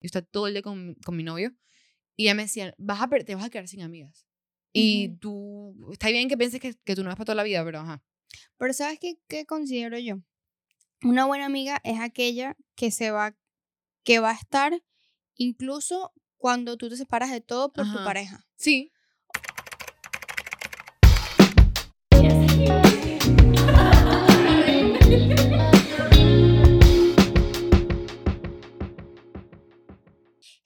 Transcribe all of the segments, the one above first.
Yo estaba todo el día con, con mi novio. Y ella me decía, vas a, te vas a quedar sin amigas. Y tú, está bien que pienses que, que tú no vas para toda la vida, pero ajá. Pero ¿sabes qué, qué considero yo? Una buena amiga es aquella que se va, que va a estar incluso cuando tú te separas de todo por tu pareja. Sí.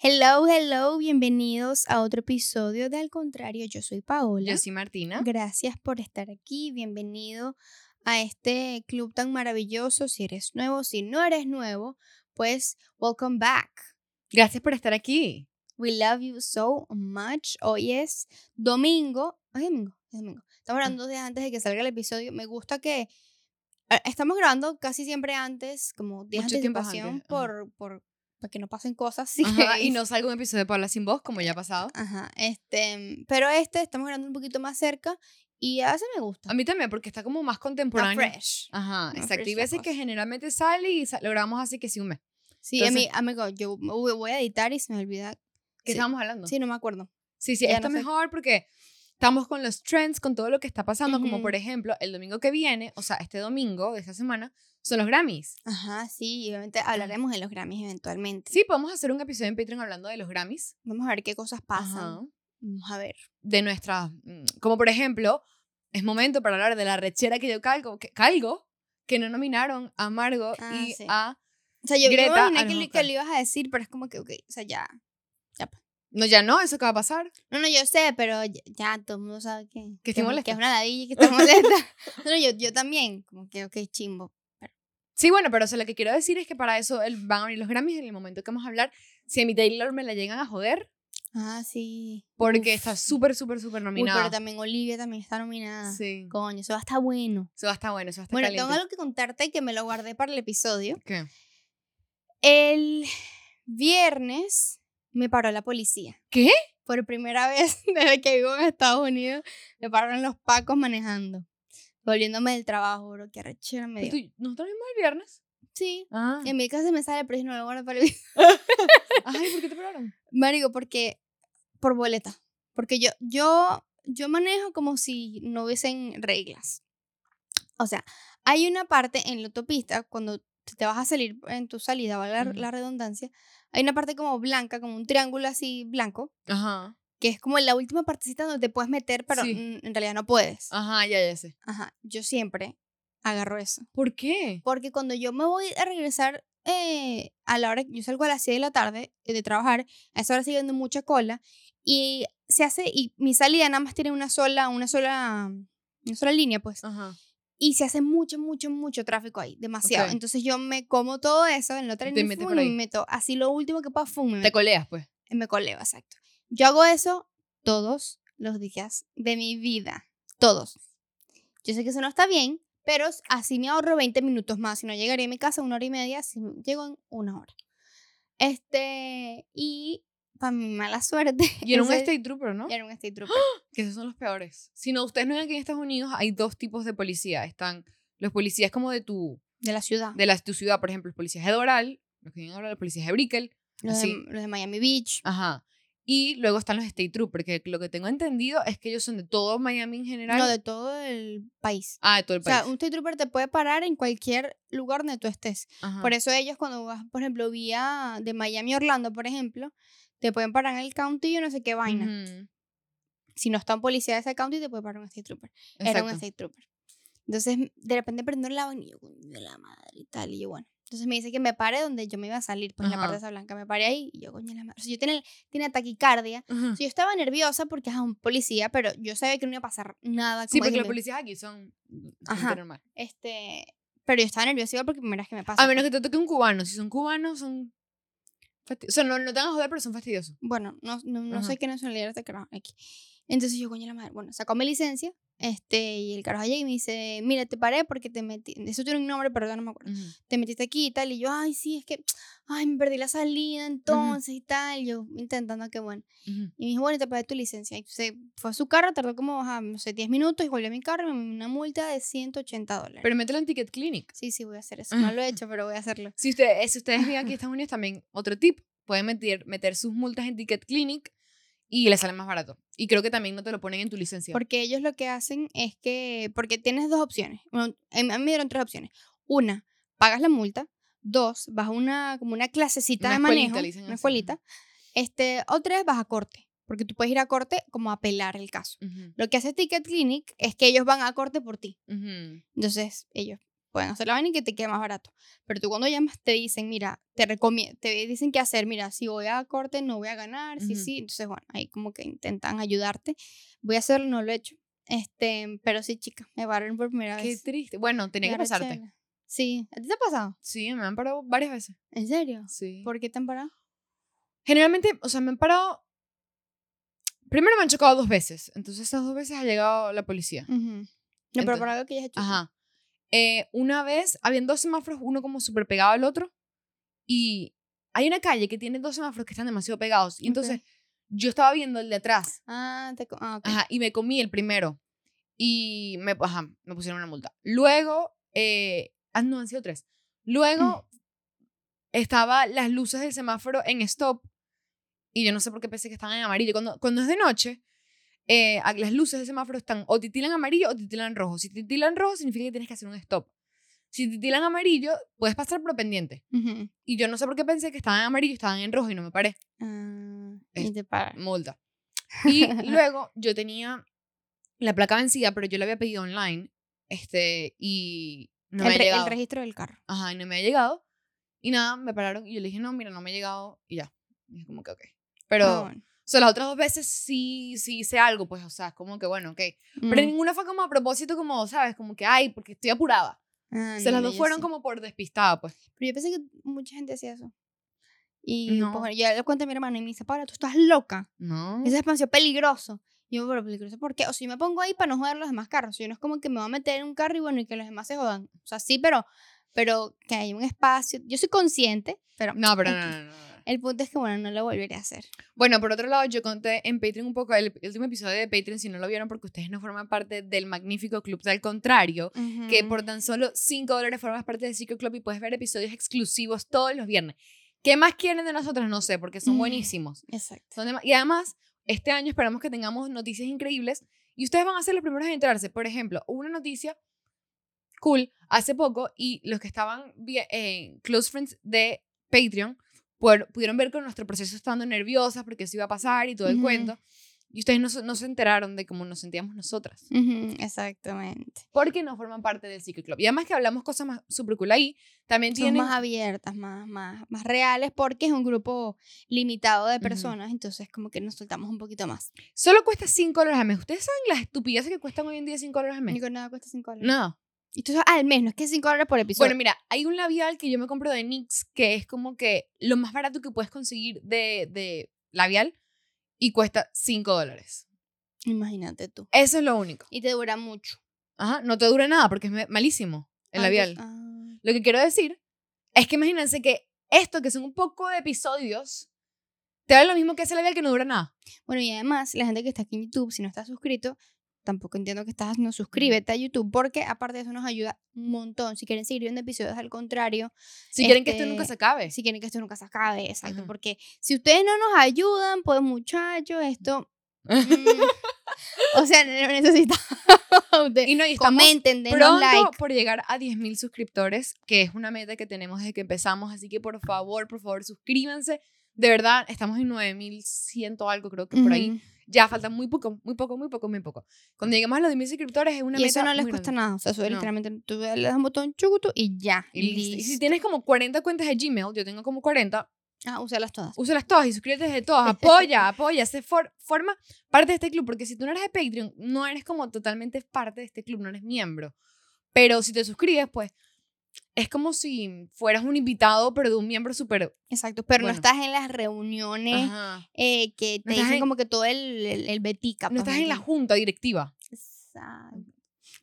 Hello, hello, bienvenidos a otro episodio de Al Contrario, yo soy Paola. Yo soy Martina. Gracias por estar aquí, bienvenido a este club tan maravilloso. Si eres nuevo, si no eres nuevo, pues welcome back. Gracias por estar aquí. We love you so much. Hoy es domingo. ¿Es domingo? Es domingo. Estamos grabando días antes de que salga el episodio. Me gusta que eh, estamos grabando casi siempre antes, como días Mucho de antes, por, por para que no pasen cosas. Sí. Ajá, y no salga un episodio de Paula sin voz, como ya ha pasado. Ajá, este, pero este estamos grabando un poquito más cerca y a veces me gusta. A mí también, porque está como más contemporáneo. fresh. Ajá, Más exacto. fresh Y veces que generalmente sale y lo grabamos así que sí un mes. Sí, a mí, Entonces- amigo, yo voy a editar y se me olvida. ¿Qué Sí. estábamos hablando? Sí, no me acuerdo. Sí, sí, Ya está no sé. mejor porque estamos con los trends, con todo lo que está pasando, como Ujú. por ejemplo, el domingo que viene, o sea, este domingo de esta semana, son los Grammys. Ajá, sí, obviamente hablaremos de los Grammys eventualmente. Sí, podemos hacer un episodio en Patreon hablando de los Grammys. Vamos a ver qué cosas pasan. Ajá. Vamos a ver. De nuestras, mm, como por ejemplo, es momento para hablar de la rechera que yo calgo, que, calgo, que no nominaron a Margot Ah, y sí. a... O sea, yo, me Greta imaginé que, que lo ibas a decir, pero es como que, ok, o sea, ya. No, ya no, eso que va a pasar. No, no, yo sé, pero ya, ya todo el mundo sabe que, Que estoy es- molesta. que es una ladilla y que está molesta. no, no, yo, yo también, como que, ok, chimbo. Sí, bueno, pero o sea, lo que quiero decir es que para eso el- van a venir los Grammys en el momento que vamos a hablar. Si a mi Taylor me la llegan a joder, Ah, sí. porque Uf. está súper, súper, súper Uy, nominada. pero también Olivia también está nominada. Sí. Coño, eso va a estar bueno. Eso va a estar bueno, eso va a estar Bueno, caliente. tengo algo que contarte que me lo guardé para el episodio. ¿Qué? El viernes me paró la policía. ¿Qué? Por primera vez desde que vivo en Estados Unidos, me pararon los pacos manejando. Volviéndome del trabajo, bro. Qué arrechera me dio. ¿Tú- ¿Nosotros vimos el viernes? Sí. Ah. En mi casa me sale, pero yo no lo guardo para el video. Ay, ¿por qué te pararon? Marico, porque por boleta. Porque yo, yo, yo manejo como si no hubiesen reglas. O sea, hay una parte en la autopista, cuando te vas a salir en tu salida, valga la, Ujú. la redundancia, hay una parte como blanca, como un triángulo así blanco, Ajá. que es como la última partecita donde te puedes meter, pero Sí. en realidad no puedes. Ajá, ya, ya sé. Ajá, yo siempre agarro eso. ¿Por qué? Porque cuando yo me voy a regresar eh, a la hora, yo salgo a las 6 de la tarde eh, de trabajar, a esa hora sigue habiendo mucha cola y se hace, y mi salida nada más tiene una sola, una sola, una sola línea, pues. Ajá. Y se hace mucho, mucho, mucho tráfico ahí, demasiado. Ok. Entonces yo me como todo eso en la otra y me meto, así lo último que pueda, fum, me Te meto, coleas, pues. me coleo, exacto. Yo hago eso todos los días de mi vida, todos. Yo sé que eso no está bien, pero así me ahorro 20 minutos más. Si no llegaría a mi casa una hora y media, si llego en una hora. Este, y para mi mala suerte. Y era un State Trooper, ¿no? Era un state trooper. Que esos son los peores. Si no, ustedes no ven aquí en Estados Unidos hay dos tipos de policía. Están los policías como de tu, De la ciudad. de la, tu ciudad, por ejemplo, los policías de Doral, los que vienen ahora, los policías de Brickell. los, así. de, los de Miami Beach. Ajá. Y luego están los State Trooper, que lo que tengo entendido es que ellos son de todo Miami en general. No, de todo el país. Ah, de todo el O sea, país. un state trooper te puede parar en cualquier lugar donde tú estés. Ajá. Por eso ellos cuando vas, por ejemplo, vía de Miami a Orlando, por ejemplo, te pueden parar en el county y yo no sé qué vaina. Ujú. Si no está un policía de ese county, te puede parar un state trooper. Era un Exacto. state trooper. Entonces, de repente prendieron la vaina y yo, coño de la madre y tal. Y yo, bueno. Entonces me dice que me pare donde yo me iba a salir, pues en la parte de esa blanca. Me paré ahí y yo, coño la madre. O sea, yo tenía, tenía taquicardia. O sea, yo estaba nerviosa porque es un policía, pero yo sabía que no iba a pasar nada. Sí, porque que los me- policías aquí son gente Ajá. normal. Este, pero yo estaba nerviosa igual porque primera vez que me pasa. A menos que te toque un cubano. Si son cubanos, son. Fasti- O sea, no, no te van a joder, pero son fastidiosos. Bueno, no, no, no sé qué nacionalidad este carajo aquí. Entonces yo, coño la madre, bueno, sacó mi licencia, este, y el carajo llega y me dice, mira, te paré porque te metí, eso tiene un nombre, pero ya no me acuerdo. Ujú. Te metiste aquí y tal, y yo, ay, sí, es que, ay, me perdí la salida entonces y tal, y yo intentando que bueno. Ujú. Y me dijo, bueno, te pagué tu licencia. Y se fue a su carro, tardó como, ajá, no sé, 10 minutos, y volvió a mi carro y me dio una multa de 180 dólares. Pero mételo en Ticket Clinic. sí, sí, voy a hacer eso. No lo he hecho, pero voy a hacerlo. Si, ustedes si ustedes viven aquí en Estados Unidos, también otro tip. pueden meter, meter sus multas en Ticket Clinic y les sale más barato. Y creo que también no te lo ponen en tu licencia. Porque ellos lo que hacen es que, porque tienes dos opciones. Bueno, a mí me dieron tres opciones. Una, pagas la multa. Dos, vas a una, como una clasecita Una de manejo, le una escuelita. Este, o tres, vas a corte. Porque tú puedes ir a corte como a apelar el caso. Lo que hace Ticket Clinic es que ellos van a corte por ti. Entonces, ellos pueden hacer la vaina y que te quede más barato. Pero tú cuando llamas te dicen, mira, te te dicen qué hacer, mira, si voy a corte no voy a ganar, sí, Ujú. sí. Entonces, bueno, ahí como que intentan ayudarte. Voy a hacerlo, no lo he hecho. Este, pero sí, chica, me pararon por primera Qué vez. triste. Bueno, tenía que pasarte. Sí, ¿a ti te ha pasado? Sí, me han parado varias veces. ¿En serio? Sí. ¿Por qué te han parado? Generalmente, o sea, me han parado. Primero me han chocado dos veces. Entonces, esas dos veces ha llegado la policía. Ujú. No, pero Entonces- por algo que ya has hecho. Ajá. Eh, una vez, habían dos semáforos, uno como súper pegado al otro. Y hay una calle que tiene dos semáforos que están demasiado pegados. Y entonces, Ok. yo estaba viendo el de atrás. Ah, te ah, ok. Ajá, y me comí el primero. Y me, ajá, me pusieron una multa. Luego, eh, ah, no, han sido tres. Luego, estaba las luces del semáforo en stop. Y yo no sé por qué pensé que estaban en amarillo. Cuando, cuando es de noche, eh, las luces del semáforo están o titilan amarillo o titilan rojo. Si titilan rojo, significa que tienes que hacer un stop. Si titilan amarillo, puedes pasar por pendiente. Ujú. Y yo no sé por qué pensé que estaban en amarillo estaban en rojo y no me paré. Es- y te paran. multa. Y luego yo tenía la placa vencida, pero yo la había pedido online. Este, y no me el, ha re- el llegado. registro del carro. Ajá, y no me ha llegado. Y nada, me pararon y yo le dije, no, mira, no me ha llegado. Y ya. Y es como que, ok. Pero, Ah, o bueno. Sea, las otras dos veces sí, sí hice algo, pues, o sea, es como que, bueno, ok. Pero Mm. ninguna fue como a propósito, como, ¿sabes? Como que, ay, porque estoy apurada. Ah, o sea, las dos yo fueron sí. como por despistada, pues. Pero yo pensé que mucha gente hacía eso. Y No. pues bueno, ya le cuento a mi hermano y me dice, Paula, tú estás loca. No. Ese espacio es peligroso. Y yo, pero peligroso, ¿por qué? O sea, yo me pongo ahí para no joder a los demás carros. Yo no es como que me voy a meter en un carro y bueno, y que los demás se jodan. O sea, sí, pero, pero que hay un espacio. Yo soy consciente, pero No, pero no, no, no. El punto es que, bueno, no lo volveré a hacer. Bueno, por otro lado, yo conté en Patreon un poco, el, último episodio de Patreon, si no lo vieron porque ustedes no forman parte del magnífico club del contrario, que por tan solo 5 dólares formas parte del Secret Club y puedes ver episodios exclusivos todos los viernes. ¿Qué más quieren de nosotros? No sé, porque son Mm. buenísimos. Exacto. Son y además, este año esperamos que tengamos noticias increíbles y ustedes van a ser los primeros en enterarse. Por ejemplo, una noticia cool hace poco y los que estaban vi- eh, close friends de Patreon pudieron ver con nuestro proceso estando nerviosas porque eso iba a pasar y todo el Ujú. cuento. Y ustedes no, se- no se enteraron de cómo nos sentíamos nosotras. Ujú, Exactamente. Porque no forman parte del Secret Club. Y además que hablamos cosas más super cool ahí. También Son tienen... más abiertas, más, más, más reales, porque es un grupo limitado de personas, entonces como que nos soltamos un poquito más. Solo cuesta 5 dólares al mes. ¿Ustedes saben las estupideces que cuestan hoy en día 5 dólares al mes? Ni con nada cuesta 5 dólares. No. Y esto es al mes, no es que 5 dólares por episodio. Bueno, mira, hay un labial que yo me compro de NYX que es como que lo más barato que puedes conseguir de, de labial y cuesta 5 dólares. Imagínate tú. Eso es lo único. Y te dura mucho. Ajá, no te dura nada porque es malísimo el Ah, labial. ah. Lo que quiero decir es que imagínense que esto, que son un poco de episodios, te da lo mismo que ese labial que no dura nada. Bueno, y además, la gente que está aquí en YouTube, si no estás suscrito, tampoco entiendo que estás haciendo, suscríbete a YouTube, porque aparte de eso nos ayuda un montón. Si quieren seguir viendo episodios, al contrario, Si quieren que esto Este, nunca se acabe. si quieren que esto nunca se acabe, exacto, Ajá. porque si ustedes no nos ayudan, pues muchachos, esto... mm, o sea, necesitamos. de- y no, y comenten, denos pronto like. por llegar a 10.000 suscriptores, que es una meta que tenemos desde que empezamos. Así que por favor, por favor, suscríbanse. De verdad, estamos en 9.100 algo, creo que por ahí. Ya falta muy poco, muy poco, muy poco, muy poco. Cuando lleguemos a los 10.000 suscriptores es una Y meta eso no les cuesta grande. nada. O sea, eso es No. literalmente tú le das un botón chucutu y ya. Y listo. Y si tienes como 40 cuentas de Gmail, yo tengo como 40, Ah, úsalas todas. úsalas todas y suscríbete de todas. Apoya, apoya, se for- forma parte de este club. Porque si tú no eres de Patreon, no eres como totalmente parte de este club, no eres miembro. Pero si te suscribes, pues es como si fueras un invitado, pero de un miembro súper. Exacto, pero Bueno. no estás en las reuniones eh, que te No dicen en- como que todo el, el, el betica. No pues, estás ¿me en la junta directiva. Exacto.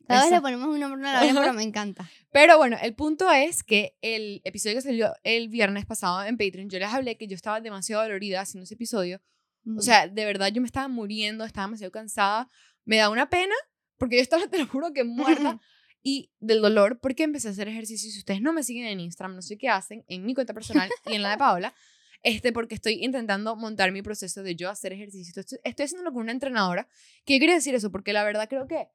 Cada vez le ponemos un nombre a la vaina, pero me encanta. Pero bueno, el punto es que el episodio que salió el viernes pasado en Patreon, yo les hablé que yo estaba demasiado dolorida haciendo ese episodio. O Mm. sea, de verdad yo me estaba muriendo, estaba demasiado cansada. Me da una pena porque yo estaba, te lo juro, que muerta. y del dolor porque empecé a hacer ejercicio. Si ustedes no me siguen en Instagram, no sé qué hacen, en mi cuenta personal y en la de Paola, este, porque estoy intentando montar mi proceso de yo hacer ejercicio. Estoy, estoy haciéndolo con una entrenadora. Yo quería decir eso, porque la verdad creo que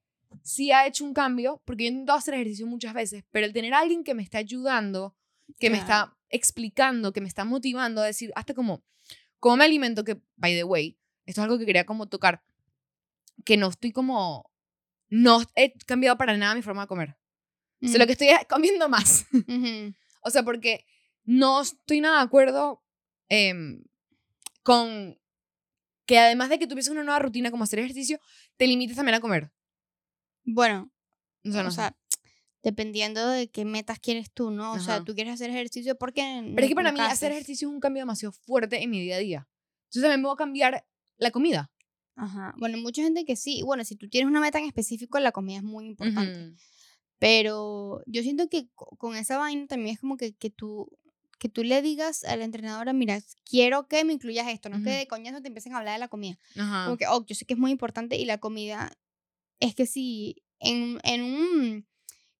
sí ha hecho un cambio, porque yo he intentado hacer ejercicio muchas veces, pero el tener a alguien que me está ayudando, que me está explicando, que me está motivando a decir, hasta como, cómo me alimento, que, by the way, esto es algo que quería como tocar, que no estoy como, no he cambiado para nada mi forma de comer. O sea, lo que estoy es comiendo más. Ujú. O sea, porque no estoy nada de acuerdo em, con que además de que tú empieces una nueva rutina como hacer ejercicio, te limites también a comer. Bueno, O sea, no o sea, dependiendo de qué metas quieres tú, ¿no? O sea, Ajá. tú quieres hacer ejercicio porque... Pero es que para mí hacer ejercicio es un cambio demasiado fuerte en mi día a día. Entonces también me voy a cambiar la comida. Ajá. Bueno, hay mucha gente que sí. Bueno, si tú tienes una meta en específico, la comida es muy importante. Ujú. Pero yo siento que co- con esa vaina también es como que, que tú que tú le digas a la entrenadora, mira, quiero que me incluyas esto, no que Ujú. de coñazo te empiecen a hablar de la comida. Ajá. Como que, oh, yo sé que es muy importante y la comida es que si en, en un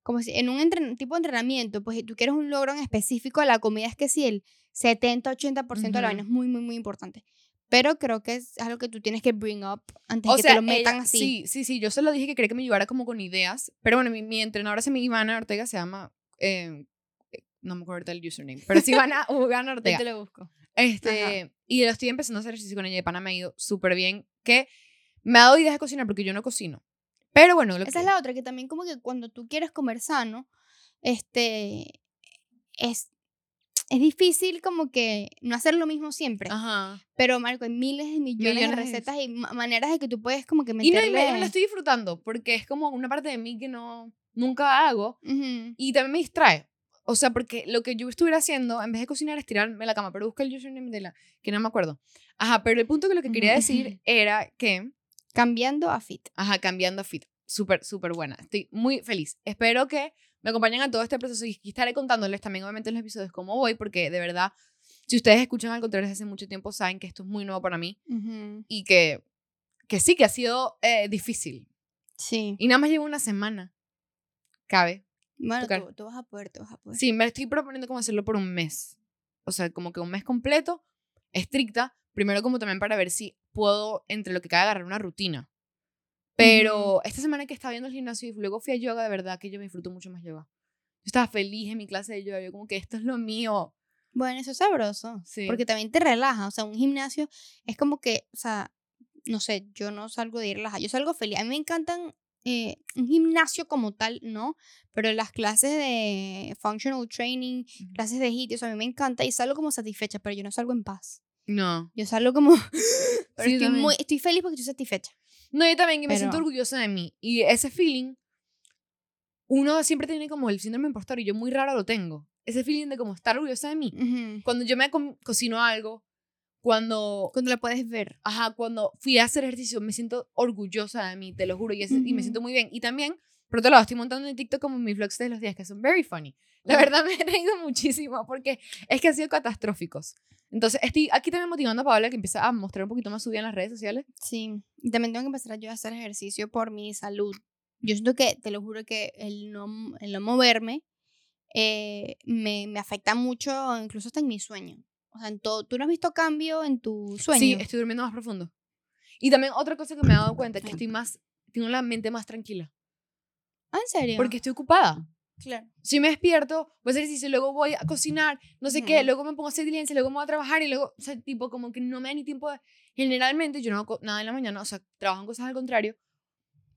como si en un tipo de entrenamiento, pues si tú quieres un logro en específico, la comida es que si el 70-80% de la vaina es muy, muy, muy importante. Pero creo que es algo que tú tienes que bring up antes de O que sea, te lo metan ella- así. Sí, sí, sí. Yo se lo dije que quería que me ayudara como con ideas. Pero bueno, mi, mi entrenadora se llama Ivana Ortega, se llama. eh, eh, no me acuerdo el username. Pero sí, Ivana, Ivana Yo Ortega. te lo busco. Este, y lo estoy empezando a hacer ejercicio con ella. De pana me ha ido súper bien. Que me ha dado ideas de cocinar porque yo no cocino. Pero bueno, lo Esa que, es la otra, que también como que cuando tú quieres comer sano, este, es, es difícil como que no hacer lo mismo siempre. Ajá. Pero, Marco, hay miles y millones, Millones de de- recetas y ma- maneras de que tú puedes como que Y no, meterle... y me, me lo estoy disfrutando porque es como una parte de mí que no, nunca hago. Ujú. Y también me distrae. O sea, porque lo que yo estuviera haciendo, en vez de cocinar, es tirarme la cama. Pero busca el username de la... Que no me acuerdo. Ajá, pero el punto que lo que quería decir era que... Cambiando a fit. Ajá, cambiando a fit. Súper, súper buena. Estoy muy feliz. Espero que me acompañen a todo este proceso y estaré contándoles también, obviamente, en los episodios cómo voy, porque de verdad, si ustedes escuchan al contrario desde hace mucho tiempo, saben que esto es muy nuevo para mí y que, que sí, que ha sido eh, difícil. Sí. Y nada más llevo una semana. Cabe. Bueno, tú vas a poder, tú vas a poder. Sí, me estoy proponiendo como hacerlo por un mes. O sea, como que un mes completo, estricta. Primero como también para ver si puedo, entre lo que cabe, agarrar una rutina. Pero esta semana que estaba viendo el gimnasio y luego fui a yoga, de verdad que yo me disfruto mucho más yoga. Yo estaba feliz en mi clase de yoga. Yo como que esto es lo mío. Bueno, eso es sabroso. Sí. Porque también te relaja. O sea, un gimnasio es como que, o sea, no sé, yo no salgo de ir relajada. Yo salgo feliz. A mí me encantan eh, un gimnasio como tal, ¿no? Pero las clases de functional training, clases de HIIT, eso a mí me encanta y salgo como satisfecha, pero yo no salgo en paz. No. Yo salgo como... pero Sí, estoy, muy, estoy feliz porque estoy satisfecha. No, yo también, y me siento orgullosa de mí. Y ese feeling, uno siempre tiene como el síndrome impostor y yo muy raro lo tengo. Ese feeling de como estar orgullosa de mí. Cuando yo me co- cocino algo, cuando Cuando la puedes ver. ajá, cuando fui a hacer ejercicio, me siento orgullosa de mí, te lo juro, y, ese- y me siento muy bien. Y también, por otro lado, estoy montando en TikTok como mis vlogs de los días, que son very funny. La verdad me he reído muchísimo porque es que han sido catastróficos. Entonces, estoy aquí también motivando a Paola que empieza a mostrar un poquito más su vida en las redes sociales. Sí, también tengo que empezar yo a hacer ejercicio por mi salud. Yo siento que, te lo juro que el no, el no moverme eh, me, me afecta mucho, incluso hasta en mi sueño. O sea, en todo, ¿tú no has visto cambio en tu sueño? Sí, estoy durmiendo más profundo. Y también otra cosa que me he dado cuenta es que estoy más, tengo la mente más tranquila. Ah, ¿en serio? Porque estoy ocupada. claro. Si me despierto, voy a hacer ejercicio, luego voy a cocinar, no sé qué, Ujú. luego me pongo a hacer diligencia, luego me voy a trabajar y luego, o sea, tipo, como que no me da ni tiempo de... Generalmente yo no hago nada en la mañana, o sea, trabajo en cosas al contrario,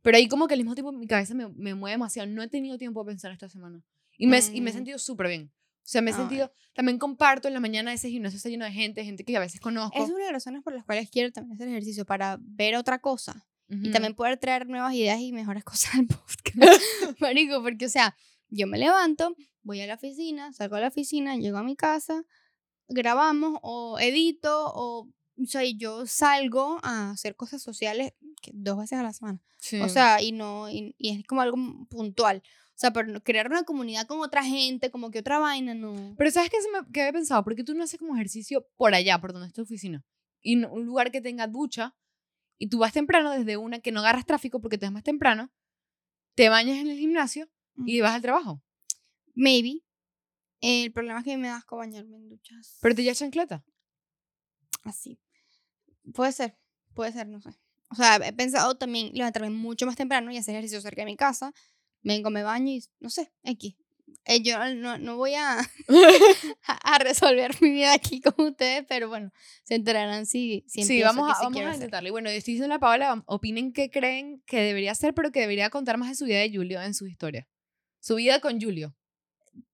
pero ahí como que al mismo tiempo mi cabeza me, me mueve demasiado. No he tenido tiempo de pensar esta semana. Y me, y me he Mm. sentido súper bien. O sea, me he sentido... También comparto en la mañana ese gimnasio está lleno de gente, gente que a veces conozco. Es una de las razones por las cuales quiero también hacer ejercicio, para ver otra cosa. Y también poder traer nuevas ideas y mejores cosas al podcast. Marico, porque, o sea, yo me levanto, voy a la oficina, salgo a la oficina, llego a mi casa, grabamos o edito o, o sea, yo salgo a hacer cosas sociales dos veces a la semana. Sí. O sea, y no, y, y es como algo puntual. O sea, pero crear una comunidad con otra gente, como que otra vaina, no. Pero ¿sabes qué, se me, qué había pensado? ¿Por qué tú no haces como ejercicio por allá, por donde está tu oficina? Y no- un lugar que tenga ducha y tú vas temprano desde una que no agarras tráfico porque te vas más temprano, te bañas en el gimnasio y vas al trabajo. Maybe. El problema es que me da asco bañarme en duchas. Pero te llevas chancleta. Así. Puede ser, puede ser, no sé. O sea, he pensado también levantarme mucho más temprano y hacer ejercicio cerca de mi casa. Vengo, me baño y, no sé, X. Eh, yo no, no voy a, a, resolver mi vida aquí con ustedes, pero bueno, se enterarán si, si Sí, vamos a, sí vamos a intentarlo. Y bueno, yo estoy diciendo a Paola, opinen qué creen que debería hacer, pero que debería contar más de su vida de Julio en su historia. Su vida con Julio.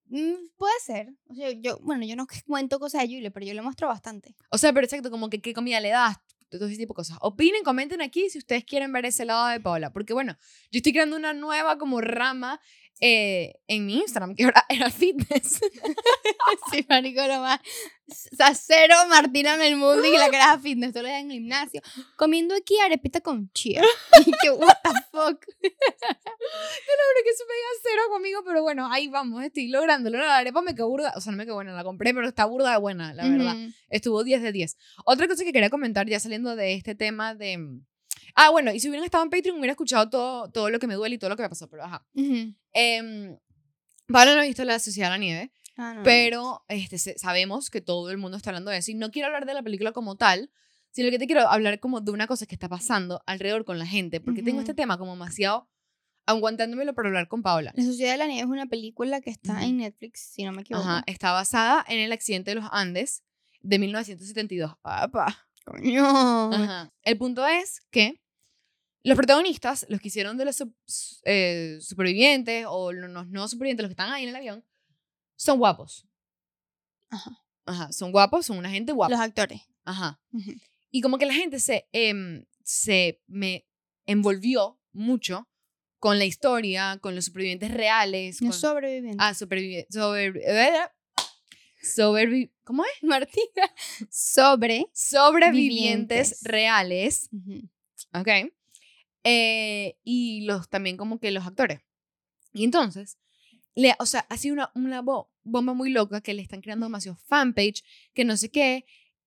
Mm, puede ser. O sea, yo, bueno, yo no cuento cosas de Julio, pero yo le muestro bastante. O sea, pero exacto, como que qué comida le das, todo ese tipo de cosas. Opinen, comenten aquí si ustedes quieren ver ese lado de Paola. Porque bueno, yo estoy creando una nueva como rama eh, en mi Instagram, que ahora era fitness. sí, marico, lo más. O sea, cero Martina Melmundi y la que era fitness, todo lo en el gimnasio. Comiendo aquí arepita con chía. Y que, what the fuck. Pero que eso me cero conmigo, pero bueno, ahí vamos, estoy lográndolo. La arepa me quedó burda, o sea, no me quedó buena, la compré, pero está burda de buena, la verdad. Estuvo 10 de 10. Otra cosa que quería comentar, ya saliendo de este tema de... Ah, bueno, y si hubieran estado en Patreon, hubiera escuchado todo, todo lo que me duele y todo lo que me pasó, pero ajá. Ujú. Eh, Pablo no ha visto La Sociedad de la Nieve, Ah, no, pero este, sabemos que todo el mundo está hablando de eso. Y no quiero hablar de la película como tal, sino que te quiero hablar como de una cosa que está pasando alrededor con la gente, porque tengo este tema como demasiado aguantándomelo para hablar con Paola. La Sociedad de la Nieve es una película que está Ujú. en Netflix, si no me equivoco. Ajá, está basada en el accidente de los Andes de 1972. Papá. Coño. Ajá. El punto es que los protagonistas, los que hicieron de los eh, supervivientes o lo- los no supervivientes, los que están ahí en el avión, son guapos. Ajá. Ajá, son guapos, son una gente guapa. Los actores. Ajá. Ujú. Y como que la gente se, em, se me envolvió mucho con la historia, con los supervivientes reales. No Con, sobrevivientes. ah, supervivientes. Sobre, eh, sobrevi- ¿Cómo es? Martina. Sobre. Sobrevivientes Vivientes. reales. Ujú. ¿Ok? Eh, y los también como que los actores. Y entonces, le, o sea, ha sido una, una bo- bomba muy loca que le están creando demasiado fanpage, que no sé qué,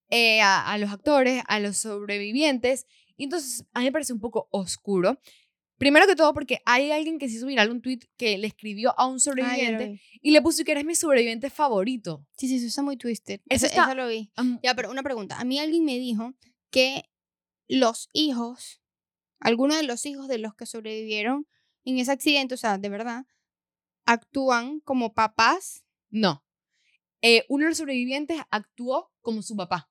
eh, a, a los actores, a los sobrevivientes. Y entonces, a mí me parece un poco oscuro. Primero que todo, porque hay alguien que se hizo viral un tweet que le escribió a un sobreviviente vi. y le puso que eres mi sobreviviente favorito. Sí, sí, eso está muy twisted. Eso Eso, está- eso lo vi. Am- Ya, pero una pregunta. A mí alguien me dijo que los hijos, algunos de los hijos de los que sobrevivieron en ese accidente, o sea, de verdad, actúan como papás. no. Eh, uno de los sobrevivientes actuó como su papá.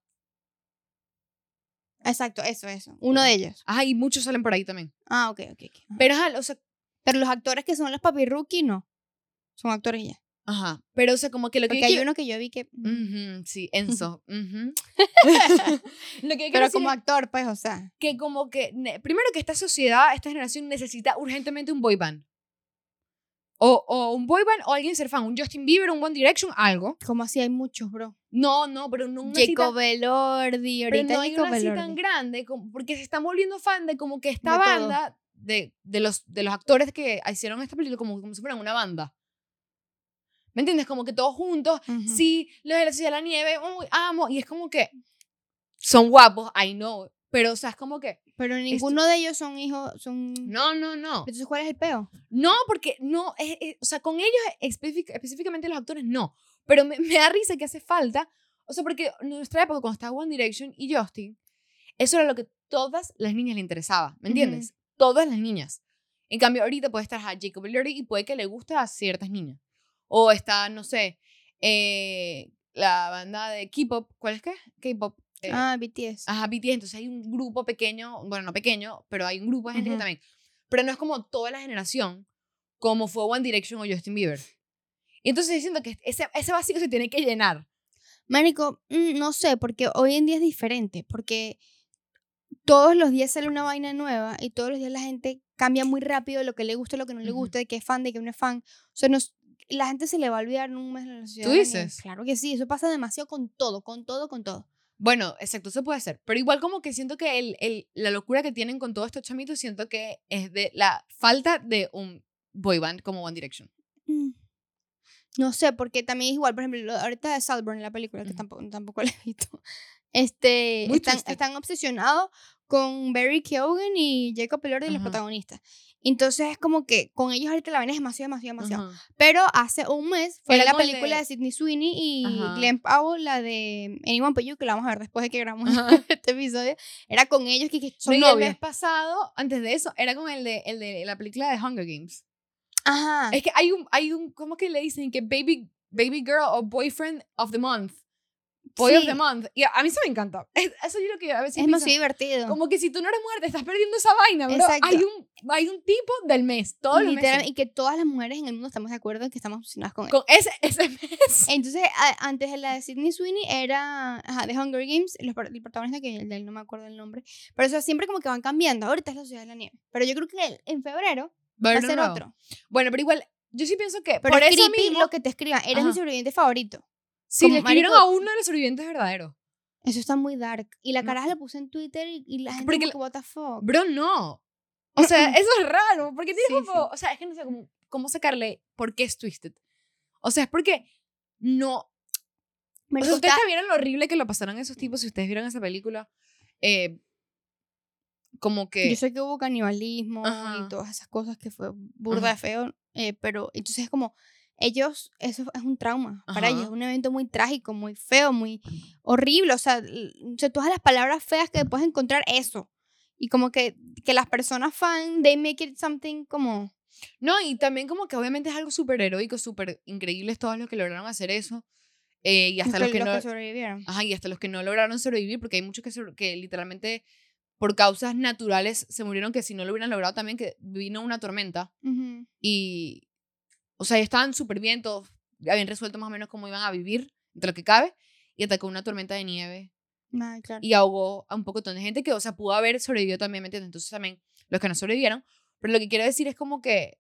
Exacto, eso, eso. Uno de ellos. Ajá, y muchos salen por ahí también. Ah, ok, ok. ok. Ajá. Pero, ajá, o sea, Pero los actores que son los papi rookie, no. Son actores ya. Ajá. Pero, o sea, como que lo que Porque hay uno que yo vi que... Ujú, sí, Enzo. ujú. lo que Pero como actor, pues, o sea. que como que, primero que esta sociedad, esta generación necesita urgentemente un boy band. O, o un boy band o alguien ser fan, un Justin Bieber, un One Direction, algo. Como así hay muchos, bro. No, no, pero no una Jacob Elordi, pero ahorita no hay Jacob una así tan grande, como- porque se están volviendo fan de como que esta De todo. banda, de, de, los, de los actores que hicieron esta película, como, como si fueran una banda. ¿Me entiendes? Como que todos juntos, Ujú. sí, los de la ciudad de la nieve, uy, amo, y es como que son guapos, I know, pero o sea, es como que, Pero ninguno de ellos son hijos, son... no, no, no, Entonces, ¿cuál es el peo? no, porque no, es- es- o sea, con ellos específic- específicamente los actores no, pero me, me da risa que hace falta, o sea, porque en nuestra época cuando estaba One Direction y Justin, eso era lo que todas las niñas le interesaba, ¿me entiendes? Todas las niñas. En cambio, ahorita puede estar a Jacob Elordi y puede que le guste a ciertas niñas. O está, no sé, eh, la banda de K-pop, ¿cuál es que? K-pop. eh, ah, BTS. Ajá, BTS. Entonces hay un grupo pequeño, bueno, no pequeño, pero hay un grupo de gente que Ujú. también. Pero no es como toda la generación, como fue One Direction o Justin Bieber. Y entonces siento que ese, ese vacío se tiene que llenar. Marico, mm, no sé, porque hoy en día es diferente, porque todos los días sale una vaina nueva y todos los días la gente cambia muy rápido lo que le gusta, lo que no le gusta, de qué es fan, de qué no es fan. O sea, nos, la gente se le va a olvidar en un mes la sociedad. ¿Tú dices? Claro que sí, eso pasa demasiado con todo, con todo, con todo. Bueno, exacto, eso puede ser. Pero igual como que siento que el, el- la locura que tienen con todos estos chamitos, siento que es de la falta de un boy band como One Direction. Mm. No sé, porque también es igual, por ejemplo, lo- ahorita de Salborn, la película, que tampoco, tampoco la he visto. Este, Muy están, están obsesionados con Barry Keoghan y Jacob Elordi, los Ajá. protagonistas. Entonces es como que con ellos ahorita la vaina es demasiado, demasiado, demasiado. Ajá. Pero hace un mes fue Era la película de- de Sidney Sweeney y Ajá. Glenn Powell, la de Anyone But You, que la vamos a ver después de que grabamos Ajá. este episodio. Era con ellos que, que son No, y el novios. mes pasado, antes de eso, era con el de, el de la película de Hunger Games. Ajá. Es que hay un, hay un, ¿cómo que le dicen? Que baby, baby girl o boyfriend of the month. Boy of Sí. the month. Y a, a mí eso me encanta. Es- eso yo lo que a veces es pienso, demasiado divertido. Como que si tú no eres mujer, te estás perdiendo esa vaina, bro. Exacto. Hay un, hay un tipo del mes, todos los Literal- meses. y que todas las mujeres en el mundo estamos de acuerdo en que estamos obsesionadas con él. Con ese, ese mes. Entonces, a- antes de la de Sidney Sweeney era ajá, de Hunger Games, los, el protagonista que el de él no me acuerdo el nombre, pero eso siempre como que van cambiando. Ahorita es la ciudad de la nieve, pero yo creo que el- en febrero va a Bueno, ser no. otro. Bueno, pero igual, yo sí pienso que Pero por es eso creepy mismo, lo que te escriban. Eres mi Ajá. sobreviviente favorito. Si como le escribieron marico- a uno de los sobrevivientes verdaderos. Eso está muy dark. Y la No. caraja la puse en Twitter y, y la gente Porque como la- what the fuck. Bro, no. O sea, eso es raro. Porque tienes Sí, como, sí. o sea, es que no sé cómo, cómo sacarle por qué es Twisted. O sea, es porque no. O Me sea, ustedes vieron lo horrible que lo pasaron esos tipos, si ustedes vieron esa película. Eh, como que. Yo sé que hubo canibalismo Ajá. y todas esas cosas que fue burda de feo, eh, pero entonces es como, ellos, eso es un trauma para ellos, es Ajá. un evento muy trágico, muy feo, muy horrible, o sea, todas las palabras feas que puedes encontrar, eso. Y como que, que las personas fan, they make it something como... No, y también como que obviamente es algo súper heroico, súper increíble todos los que lograron hacer eso. Eh, y hasta los que, no, Ah, sobrevivieron. ajá, y hasta los que no lograron sobrevivir, porque hay muchos que, que literalmente por causas naturales se murieron que si no lo hubieran logrado también que vino una tormenta Ujú. y o sea, estaban súper bien, todos habían resuelto más o menos cómo iban a vivir, entre lo que cabe, y atacó una tormenta de nieve Ay, claro. y ahogó a un poco de gente que, o sea, pudo haber sobrevivido también, ¿me entiendes? Entonces también los que no sobrevivieron, pero lo que quiero decir es como que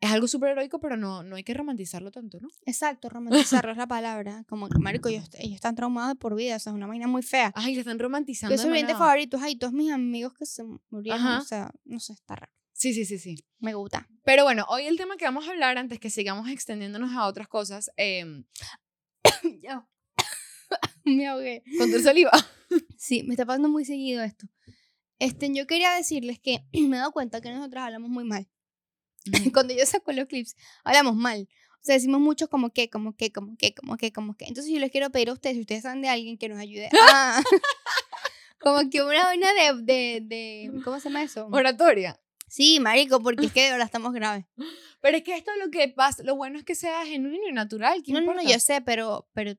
es algo súper heroico, pero no, no hay que romantizarlo tanto, ¿no? Exacto, romantizarlo es la palabra. Como que, marico, ellos, ellos están traumados por vida, o sea, es una vaina muy fea. Ay, le están romantizando. Yo de sobreviviente manera- favoritos, ay, todos mis amigos que se murieron, Ajá. o sea, no sé, está raro. Sí, sí, sí, sí. Me gusta. Pero bueno, hoy el tema que vamos a hablar, antes que sigamos extendiéndonos a otras cosas, eh, Ya. me ahogué. con tu saliva. Sí, me está pasando muy seguido esto. Este, yo quería decirles que me he dado cuenta que nosotras hablamos muy mal. Cuando yo saco los clips, hablamos mal. O sea, decimos mucho como que, como que, como que, como que, como que. Entonces yo les quiero pedir a ustedes, si ustedes saben de alguien que nos ayude a... como que una vaina de, de, de... ¿Cómo se llama eso? Oratoria. Sí, marico, porque es que de verdad estamos graves. Pero es que esto es lo que pasa, lo bueno es que sea genuino y natural. ¿qué No, no, no, importa? yo sé, pero, pero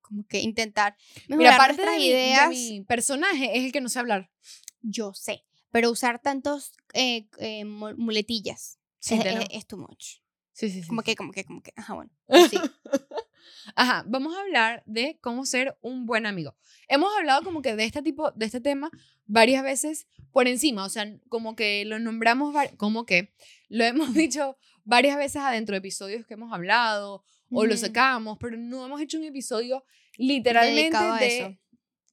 como que intentar Mira, mejorar parte de nuestras mi, de ideas. mi personaje es el que no sé hablar. Yo sé, pero usar tantos eh, eh, mu- muletillas Sí, es, es, es too much. sí, sí, sí, Como sí. que, como que, como que. Ajá, bueno. Sí. Ajá, vamos a hablar de cómo ser un buen amigo. Hemos hablado como que de este tipo, de este tema varias veces por encima, o sea, como que lo nombramos, como que lo hemos dicho varias veces adentro de episodios que hemos hablado o lo sacamos, pero no hemos hecho un episodio literalmente Dedicado de eso.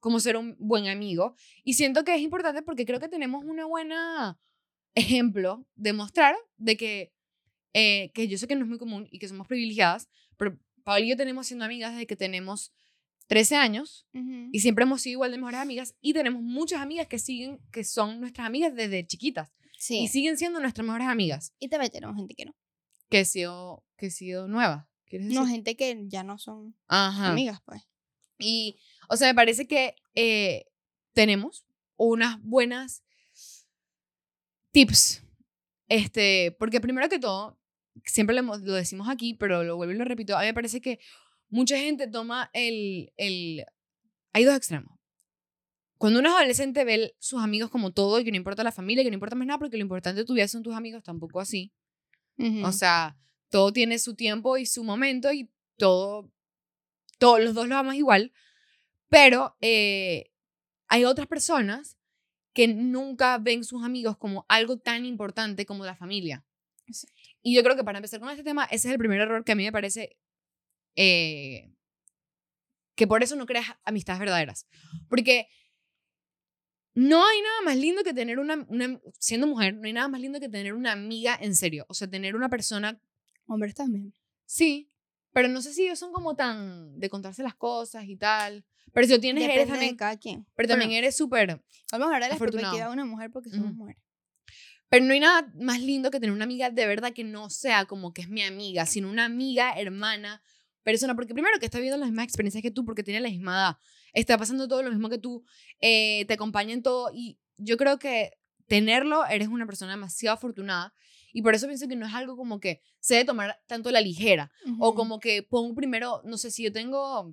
cómo ser un buen amigo. Y siento que es importante porque creo que tenemos una buena ejemplo de mostrar de que, eh, que yo sé que no es muy común y que somos privilegiadas, pero Paola y yo tenemos siendo amigas desde que tenemos 13 años Ujú. y siempre hemos sido igual de mejores amigas y tenemos muchas amigas que siguen, que son nuestras amigas desde chiquitas Sí. y siguen siendo nuestras mejores amigas, Y también tenemos gente que no. que he sido, que he sido nuevas. ¿Quieres decir? No, gente que ya no son Ajá. amigas, pues. Y, o sea, me parece que eh, tenemos unas buenas tips. Este, porque primero que todo, siempre lo, lo decimos aquí, pero lo vuelvo y lo repito, a mí me parece que mucha gente toma el, el... Hay dos extremos. Cuando uno es adolescente ve sus amigos como todo y que no importa la familia, que no importa más nada porque lo importante de tu vida son tus amigos, tampoco así. Ujú. O sea, todo tiene su tiempo y su momento y todo, todos los dos lo amas igual, pero eh, hay otras personas que nunca ven sus amigos como algo tan importante como la familia. Exacto. Y yo creo que para empezar con este tema, ese es el primer error que a mí me parece eh, que por eso no creas amistades verdaderas. Porque no hay nada más lindo que tener una, una, siendo mujer, no hay nada más lindo que tener una amiga en serio. O sea, tener una persona Hombres también. Sí, pero no sé si ellos son como tan de contarse las cosas y tal. Pero si lo tienes, eres también, de cada quien. pero también eres súper... Vamos a hablar de la perspectiva de una mujer porque somos mujeres. Pero no hay nada más lindo que tener una amiga de verdad que no sea como que es mi amiga, sino una amiga, hermana, persona. Porque primero que está viviendo las mismas experiencias que tú, porque tiene la misma edad, está pasando todo lo mismo que tú, eh, te acompaña en todo. Y yo creo que tenerlo, eres una persona demasiado afortunada. Y por eso pienso que no es algo como que se debe tomar tanto la ligera. O como que pongo primero, no sé, si yo tengo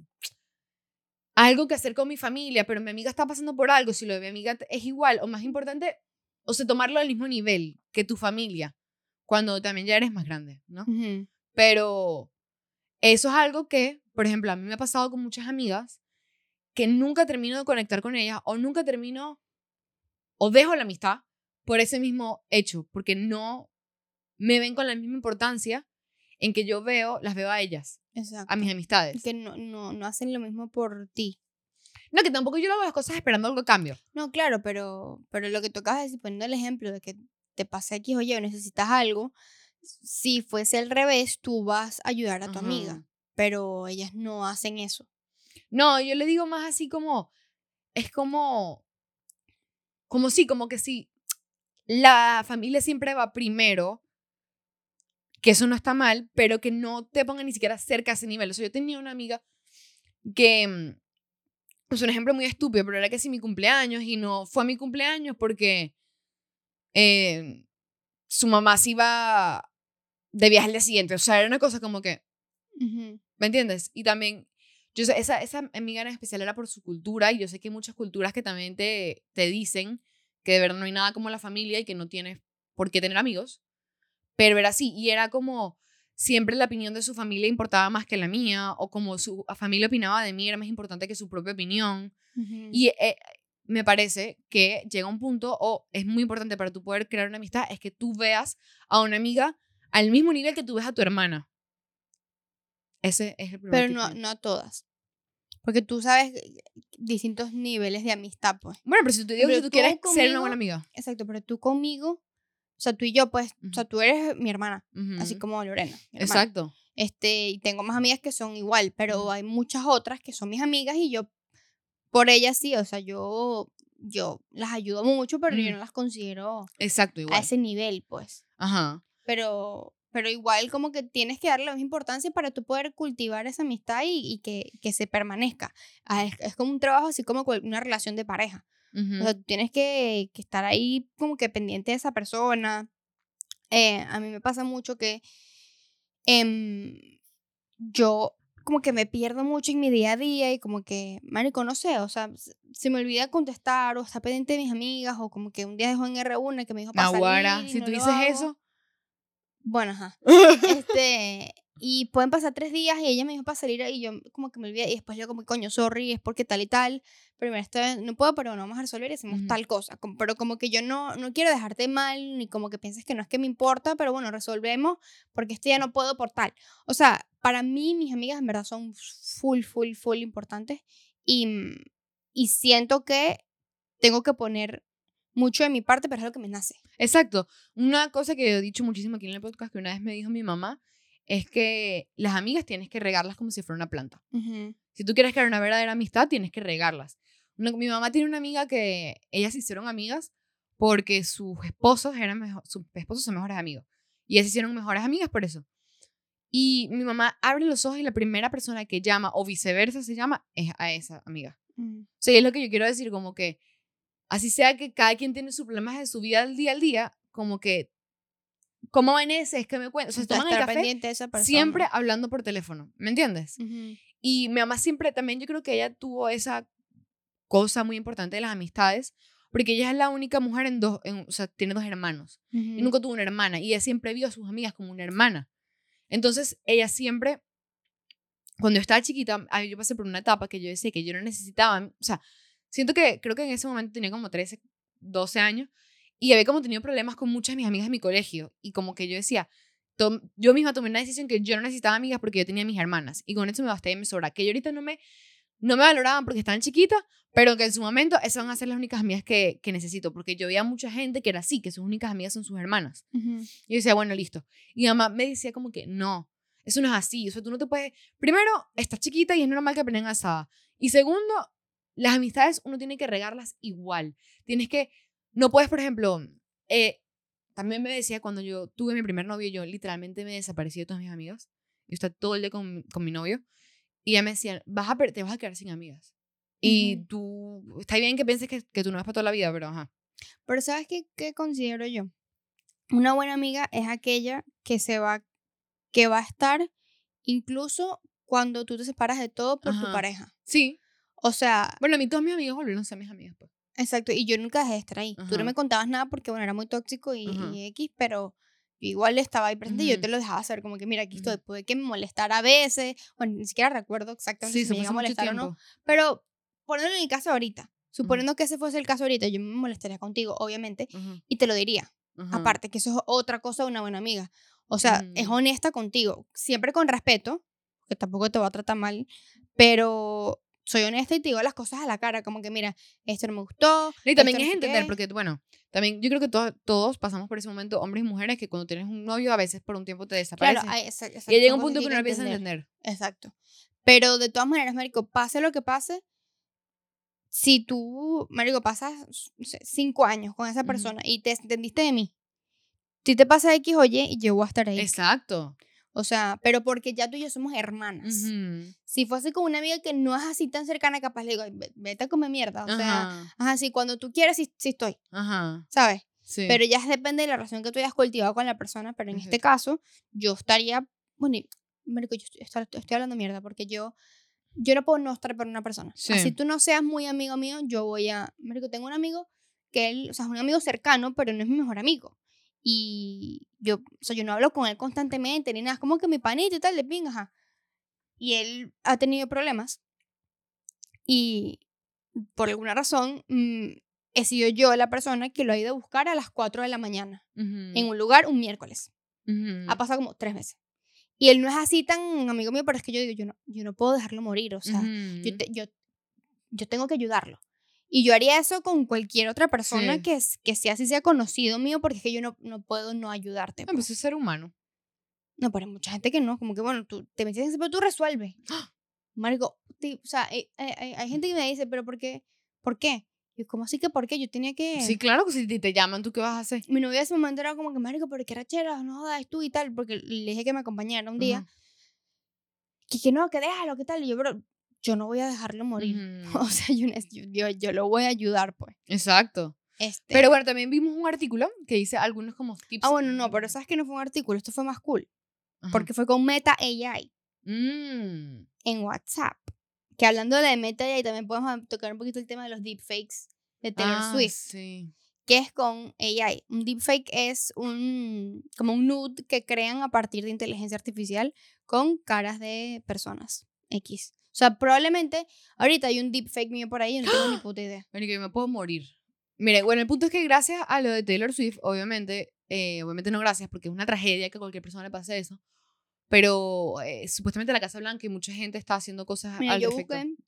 algo que hacer con mi familia, pero mi amiga está pasando por algo, si lo de mi amiga es igual o más importante, o sea, tomarlo al mismo nivel que tu familia, cuando también ya eres más grande, ¿no? Pero eso es algo que, por ejemplo, a mí me ha pasado con muchas amigas que nunca termino de conectar con ellas o nunca termino o dejo la amistad por ese mismo hecho, porque no me ven con la misma importancia en que yo veo, las veo a ellas, Exacto. a mis amistades. Que no, no, no hacen lo mismo por ti. No, que tampoco yo hago las cosas esperando algo a cambio. No, claro, pero, pero lo que tocas decir, poniendo el ejemplo de que te pasa X o Y o necesitas algo, si fuese al revés, tú vas a ayudar a tu amiga, pero ellas no hacen eso. No, yo le digo más así como, es como, como sí, como que sí, la familia siempre va primero, que eso no está mal, pero que no te ponga ni siquiera cerca a ese nivel. O sea, yo tenía una amiga que, mm, es un ejemplo muy estúpido, pero era que si mi cumpleaños y no fue mi cumpleaños porque eh, su mamá se iba de viaje al día siguiente. O sea, era una cosa como que. ¿Me entiendes? Y también, yo sé, esa, esa amiga en especial era por su cultura y yo sé que hay muchas culturas que también te, te dicen que de verdad no hay nada como la familia y que no tienes por qué tener amigos. Pero era así y era como siempre la opinión de su familia importaba más que la mía o como su familia opinaba de mí era más importante que su propia opinión. Y eh, me parece que llega un punto, o es muy importante para tú poder crear una amistad, es que tú veas a una amiga al mismo nivel que tú ves a tu hermana. Ese es el primer pero no, que- no a todas. Porque tú sabes distintos niveles de amistad, pues. Bueno, pero si tú digo Pero si tú tú quieres ser una buena amiga. Exacto, pero tú conmigo, o sea, tú y yo, pues, o sea, tú eres mi hermana, así Ujú. como Lorena. Exacto. Este, y tengo más amigas que son igual, pero hay muchas otras que son mis amigas y yo, por ellas sí, o sea, yo, yo las ayudo mucho, pero yo no las considero Exacto, a igual. ese nivel, pues. Ajá. Pero, pero igual como que tienes que darle misma importancia para tú poder cultivar esa amistad y, y que, que se permanezca. Ah, Es, es como un trabajo así como una relación de pareja. O sea, tú tienes que, que estar ahí como que pendiente de esa persona. Eh, a mí me pasa mucho que em, yo como que me pierdo mucho en mi día a día y como que, marico, no sé, o sea, se me olvida contestar o estar pendiente de mis amigas o como que un día dejó en R1 que me dijo para Naguará, salir y si no tú dices hago. eso. Bueno, ajá. Este, y pueden pasar tres días y ella me dijo para salir y yo como que me olvidé y después yo como, coño, sorry, es porque tal y tal, pero mira, esta no puedo, pero bueno, vamos a resolver y hacemos Ujú. tal cosa. Como- Pero como que yo no, no quiero dejarte mal, ni como que pienses que no es que me importa, pero bueno, resolvemos porque este ya no puedo por tal. O sea, para mí mis amigas en verdad son full, full, full importantes y, mm, y siento que tengo que poner mucho de mi parte, pero es lo que me nace. Exacto. Una cosa que he dicho muchísimo aquí en el podcast que una vez me dijo mi mamá es que las amigas tienes que regarlas como si fuera una planta. Si tú quieres crear una verdadera amistad, tienes que regarlas. Una- mi mamá tiene una amiga que ellas se hicieron amigas porque sus esposos eran mejor, sus esposos son mejores amigos. Y ellas se hicieron mejores amigas por eso. Y mi mamá abre los ojos y la primera persona que llama, o viceversa se llama, es a esa amiga. Mm. O sea, y es lo que yo quiero decir, como que así sea que cada quien tiene sus problemas de su vida al día al día, como que, ¿cómo van ese? Es que me cuentan, o sea, se toman el café esa siempre hablando por teléfono, ¿me entiendes? Ujú. Y mi mamá siempre, también yo creo que ella tuvo esa cosa muy importante de las amistades, porque ella es la única mujer en dos, en- o sea, tiene dos hermanos, y Ujú. nunca tuvo una hermana, y ella siempre vio a sus amigas como una hermana. Entonces, ella siempre, cuando yo estaba chiquita, yo pasé por una etapa que yo decía que yo no necesitaba, o sea, siento que creo que en ese momento tenía como 13, 12 años, y había como tenido problemas con muchas de mis amigas de mi colegio, y como que yo decía, yo misma tomé una decisión que yo no necesitaba amigas porque yo tenía mis hermanas, y con eso me basté y me sobra, que yo ahorita no me, no me valoraban porque estaban chiquitas, pero que en su momento esas van a ser las únicas amigas que, que necesito, porque yo veía mucha gente que era así, que sus únicas amigas son sus hermanas. Y yo decía, bueno, listo. Y mi mamá me decía como que no, eso no es así. O sea, tú no te puedes. Primero, estás chiquita y es normal que aprendan asada. Y segundo, las amistades uno tiene que regarlas igual. Tienes que. No puedes, por ejemplo, eh, también me decía cuando yo tuve mi primer novio, yo literalmente me desaparecí de todas mis amigas. Yo estaba todo el día con, con mi novio. Y ella me decía, vas a, te vas a quedar sin amigas. Y tú, está bien que pienses que, que tú no vas para toda la vida, pero ajá. Pero ¿sabes qué, qué considero yo? Una buena amiga es aquella que se va, que va a estar incluso cuando tú te separas de todo por tu pareja. Sí. O sea, Bueno, a mí todas mis amigas volvieron a ser mis amigas, pues. Exacto, y yo nunca dejé de estar ahí. Tú no me contabas nada porque, bueno, era muy tóxico y, y X, pero yo igual estaba ahí presente y yo Ujú. te lo dejaba hacer, como que mira, aquí estoy, puede que me molestara a veces, bueno, ni siquiera recuerdo exactamente Sí, si me hace a molestar o no, pero poniendo en el caso ahorita, suponiendo que ese fuese el caso ahorita, yo me molestaría contigo, obviamente, Ajá, y te lo diría. ajá. Aparte, que eso es otra cosa de una buena amiga. O sea, es Ujú. honesta contigo, siempre con respeto, que tampoco te va a tratar mal, pero soy honesta y te digo las cosas a la cara, como que mira, esto no me gustó. Y también no es sé entender, qué. porque, bueno, también yo creo que to- todos pasamos por ese momento, hombres y mujeres, que cuando tienes un novio a veces por un tiempo te desaparece. Claro, hay- exa- y exacto, llega un punto que hay uno empieza a entender. Exacto. Pero de todas maneras, Marico, pase lo que pase, si tú, Marico, pasas no cinco años con esa persona y te entendiste de mí, si te pasa X o Y, yo voy a estar ahí. Exacto. O sea, pero porque ya tú y yo somos hermanas. Ujú. Si fuese con una amiga que no es así tan cercana, capaz le digo, "Ay, ve- vete a comer mierda. O sea, Ajá, ajá, sí, cuando tú quieras, sí, sí estoy, ajá. ¿sabes? Sí. Pero ya depende de la relación que tú hayas cultivado con la persona. Pero en este Exacto. caso, yo estaría, bueno, marico, yo estoy, estoy- hablando mierda porque yo, yo no puedo no estar por una persona. Así Sí. tú no seas muy amigo mío, yo voy a, marico, tengo un amigo que él, o sea, es un amigo cercano, pero no es mi mejor amigo. Y yo, o sea, yo no hablo con él constantemente ni nada, es como que mi panita y tal, de pinga. Y él ha tenido problemas y por alguna razón mm, he sido yo la persona que lo ha ido a buscar a las 4 de la mañana Ujú, en un lugar un miércoles. ujú. Ha pasado como tres veces. Y él no es así tan amigo mío, pero es que yo digo, yo no, yo no puedo dejarlo morir, o sea, yo, Ujú. te- yo, yo tengo que ayudarlo. Y yo haría eso con cualquier otra persona Sí. que, que sea así sea conocido mío, porque es que yo no, no puedo no ayudarte. Ah, pues. pues es ser humano. No, pero hay mucha gente que no, como que bueno, tú te metes en ese, pero tú resuelves. Marico, ti- o sea, hay, hay- hay- gente que me dice, pero ¿por qué? ¿Por qué? Yo, ¿cómo así que por qué? Yo tenía que... Sí, claro que si te- te llaman, ¿tú qué vas a hacer? Mi novia en ese momento era como que, marico, pero qué rachera, no jodas tú y tal, porque le dije que me acompañara un día. Ujú, Que, que no, que déjalo, ¿qué tal? Y yo, pero yo no voy a dejarlo morir. O sea, yo, yo, yo, lo voy a ayudar, pues. Exacto. Este, Pero bueno, también vimos un artículo que dice algunos como tips. Ah, bueno, no, pero sabes que no fue un artículo, esto fue más cool. Ajá. Porque fue con Meta AI Mm, en WhatsApp. Que hablando de Meta AI, también podemos tocar un poquito el tema de los deepfakes de Taylor ah, Swift. Sí. que es con AI. Un deepfake es un como un nude que crean a partir de inteligencia artificial con caras de personas X. O sea, probablemente ahorita hay un deepfake mío por ahí, yo no tengo ni puta idea. Marico, yo me puedo morir. Mire, bueno, el punto es que gracias a lo de Taylor Swift, obviamente, eh, obviamente no gracias, porque es una tragedia que a cualquier persona le pase eso. Pero eh, supuestamente la Casa Blanca y mucha gente está haciendo cosas Mira, al yo respecto. busqué,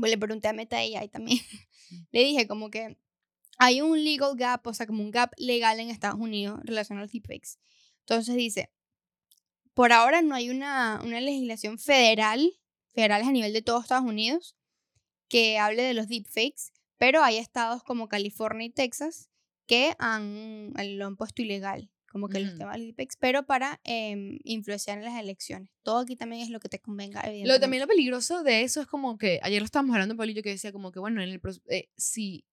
pues, le pregunté a Meta AI también. le dije como que hay un legal gap, o sea, como un gap legal en Estados Unidos relacionado a los deepfakes. Entonces dice, por ahora no hay una, una legislación federal, federales a nivel de todos Estados Unidos, que hable de los deepfakes, pero hay estados como California y Texas que han, lo han puesto ilegal, como que los Ujú. temas de deepfakes, pero para em, influenciar en las elecciones. Todo aquí también es lo que te convenga, Lo, evidentemente. también lo peligroso de eso es como que, ayer lo estábamos hablando, yo, que decía como que, bueno, en el, eh, sí,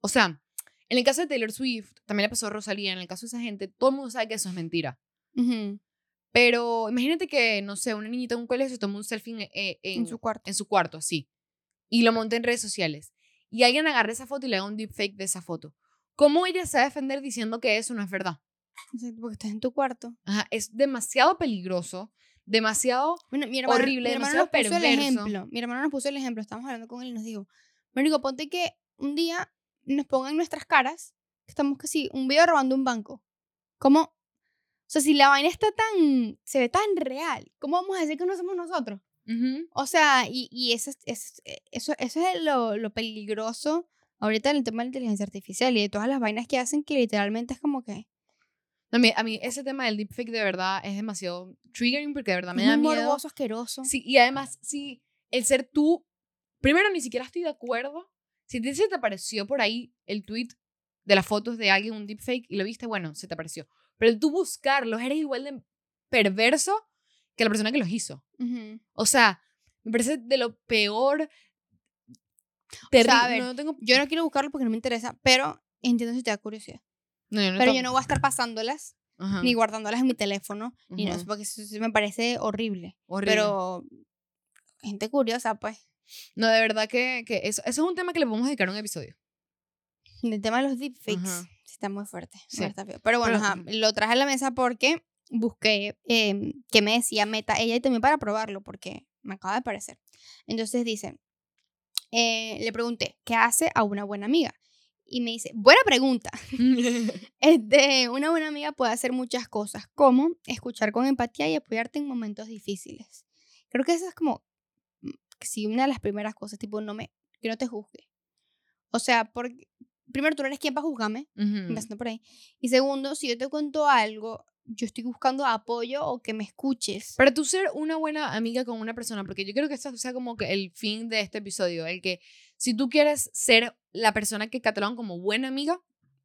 o sea, en el caso de Taylor Swift, también le pasó a Rosalía, en el caso de esa gente, todo el mundo sabe que eso es mentira. Ujú, Pero imagínate que, no sé, una niñita en un colegio se toma un selfie en, eh, en, en su cuarto. en su cuarto, así, y lo monta en redes sociales, y alguien agarra esa foto y le haga un deepfake de esa foto. ¿Cómo ella se va a defender diciendo que eso no es verdad? Porque estás en tu cuarto. Ajá, es demasiado peligroso, demasiado... Bueno, mi hermano, Horrible, mi hermano demasiado nos puso el ejemplo. Mi hermano nos puso el ejemplo. Estamos hablando con él y nos dijo, Marico, ponte que un día nos pongan nuestras caras, que estamos casi un video robando un banco. ¿Cómo? O sea, si la vaina está tan, se ve tan real, ¿cómo vamos a decir que no somos nosotros? Ujú. O sea, y, y eso, es- es- eso, eso es lo, lo peligroso ahorita en el tema de la inteligencia artificial y de todas las vainas que hacen que literalmente es como que A mí, a mí ese tema del deepfake de verdad es demasiado triggering porque de verdad me es da muy miedo. morboso, asqueroso. Sí, y además, sí, el ser tú, primero ni siquiera estoy de acuerdo. Si ti se te apareció por ahí el tweet, de las fotos de alguien, un deepfake, y lo viste, bueno, se te apareció. Pero tú buscarlos, eres igual de perverso que la persona que los hizo. Ujú. O sea, me parece de lo peor. sea, Terrible. a ver, no tengo. Yo no quiero buscarlo porque no me interesa, pero entiendo si te da curiosidad. No, yo no pero yo no voy a estar pasándolas Ajá, ni guardándolas en mi teléfono, ni no, porque eso sí me parece horrible. horrible. Pero gente curiosa, pues. No, de verdad que, que eso, eso es un tema que le podemos dedicar un episodio. El tema de los deepfakes Ajá. está muy fuerte. Sí. está. Pero bueno, Pero- ajá, lo traje a la mesa porque busqué eh, qué me decía Meta ella y también para probarlo porque me acaba de parecer. Entonces dice, eh, le pregunté, ¿qué hace a una buena amiga? Y me dice, buena pregunta. Este, una buena amiga puede hacer muchas cosas, como escuchar con empatía y apoyarte en momentos difíciles. Creo que esa es como, mm, sí, una de las primeras cosas, tipo, no me, que no te juzgue. O sea, porque, primero, tú no eres quien para juzgarme, Ujú. empezando por ahí. Y segundo, si yo te cuento algo, yo estoy buscando apoyo o que me escuches. Para tú ser una buena amiga con una persona, porque yo creo que esto sea como que el fin de este episodio, el que si tú quieres ser la persona que catalogan como buena amiga,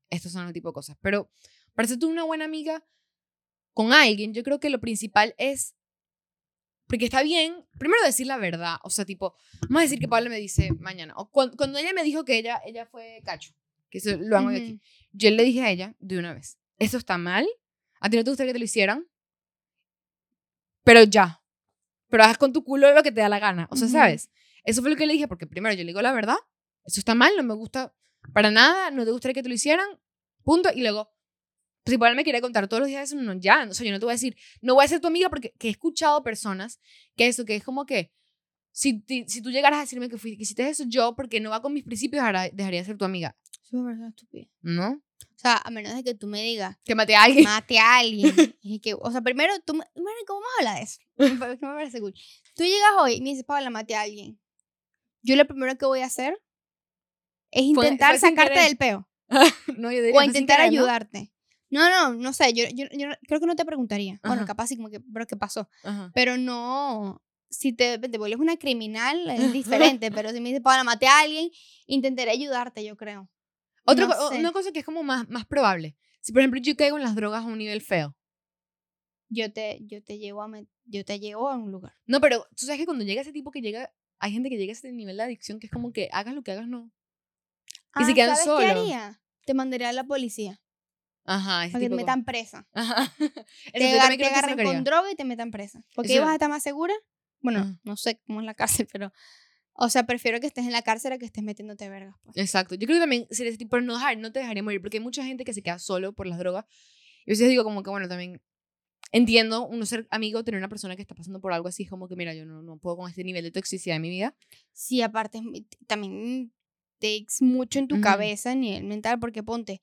estos son el tipo de cosas. Pero para ser tú una buena amiga con alguien, yo creo que lo principal es, porque está bien, primero decir la verdad, o sea, tipo, vamos a decir que Pablo me dice mañana, o cuando, cuando ella me dijo que ella, ella fue cacho, que eso lo hago yo aquí, yo le dije a ella de una vez, esto está mal, a ti no te gustaría que te lo hicieran, pero ya, pero haz con tu culo lo que te da la gana, o sea. ¿sabes? Eso fue lo que le dije, porque primero yo le digo la verdad, eso está mal, no me gusta para nada, no te gustaría que te lo hicieran, punto, y luego, pues igual me quiere contar todos los días eso, no, ya, o sea, yo no te voy a decir, no voy a ser tu amiga porque que he escuchado personas que eso, que es como que, si, si tú llegaras a decirme que, fui, que hiciste eso, yo, porque no va con mis principios, ahora dejaría de ser tu amiga, Soy una persona estúpida. ¿no? O sea, a menos de que tú me digas, Que maté a alguien. mate a alguien. y que, o sea, primero, tú, me- bueno, ¿cómo vamos a hablar de eso? Parece- me parece cool. Tú llegas hoy y me dices, Paula, mate a alguien. Yo lo primero que voy a hacer es intentar sacarte del peo. no, yo diría, O intentar querer, ¿no? ayudarte. No, no, no sé, yo, yo, yo no- creo que no te preguntaría. Bueno, Ajá. capaz sí, como que, pero ¿qué pasó? Ajá. Pero no, si te, te vuelves una criminal es diferente, pero si me dices, Paula, mate a alguien, intentaré ayudarte, yo creo. Otra No sé. una cosa que es como más, más probable. Si, por ejemplo, yo caigo en las drogas a un nivel feo. Yo te, yo te llevo a, yo te llevo a un lugar. No, pero tú sabes que cuando llega ese tipo que llega, hay gente que llega a ese nivel de adicción que es como que hagas lo que hagas, no. Y se Ah, quedan ¿sabes solos. qué haría? Te mandaría a la policía Ajá, ese para que te metan presa. Ajá. Te, agar- te agarran con droga y te metan presa. Porque vas a estar más segura. Bueno, Ajá. no sé cómo es la cárcel, pero. O sea, prefiero que estés en la cárcel a que estés metiéndote vergas. Pues. Exacto. Yo creo que también tipo, pero no, dejar, no te dejaría morir, porque hay mucha gente que se queda solo por las drogas. Y a veces digo como que, bueno, también entiendo uno ser amigo, tener una persona que está pasando por algo así, es como que, mira, yo no, no puedo con este nivel de toxicidad en mi vida. Sí, aparte, también takes mucho en tu Ujú. cabeza a nivel mental, porque ponte,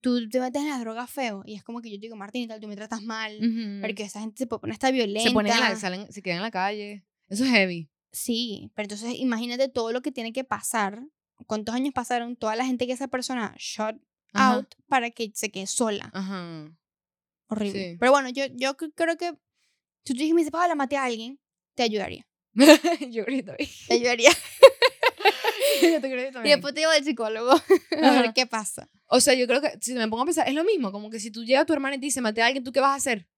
tú te metes en las drogas feo y es como que yo te digo, Martín y tal, tú me tratas mal, porque esa gente se poner hasta violenta. se ponen en la, salen, se quedan en la calle. Eso es heavy. Sí, pero entonces imagínate todo lo que tiene que pasar. ¿Cuántos años pasaron toda la gente que esa persona shot Ajá. out para que se quede sola? Ajá. Horrible. Sí. Pero bueno, yo, yo cre- creo que si tú dices, me Paola, maté a alguien, te ayudaría. yo creo que también. Te ayudaría. Yo te creo que y también. después te llevo al psicólogo a ver qué pasa. O sea, yo creo que si me pongo a pensar, es lo mismo. Como que si tú llegas a tu hermana y te dice, maté a alguien, ¿tú qué vas a hacer?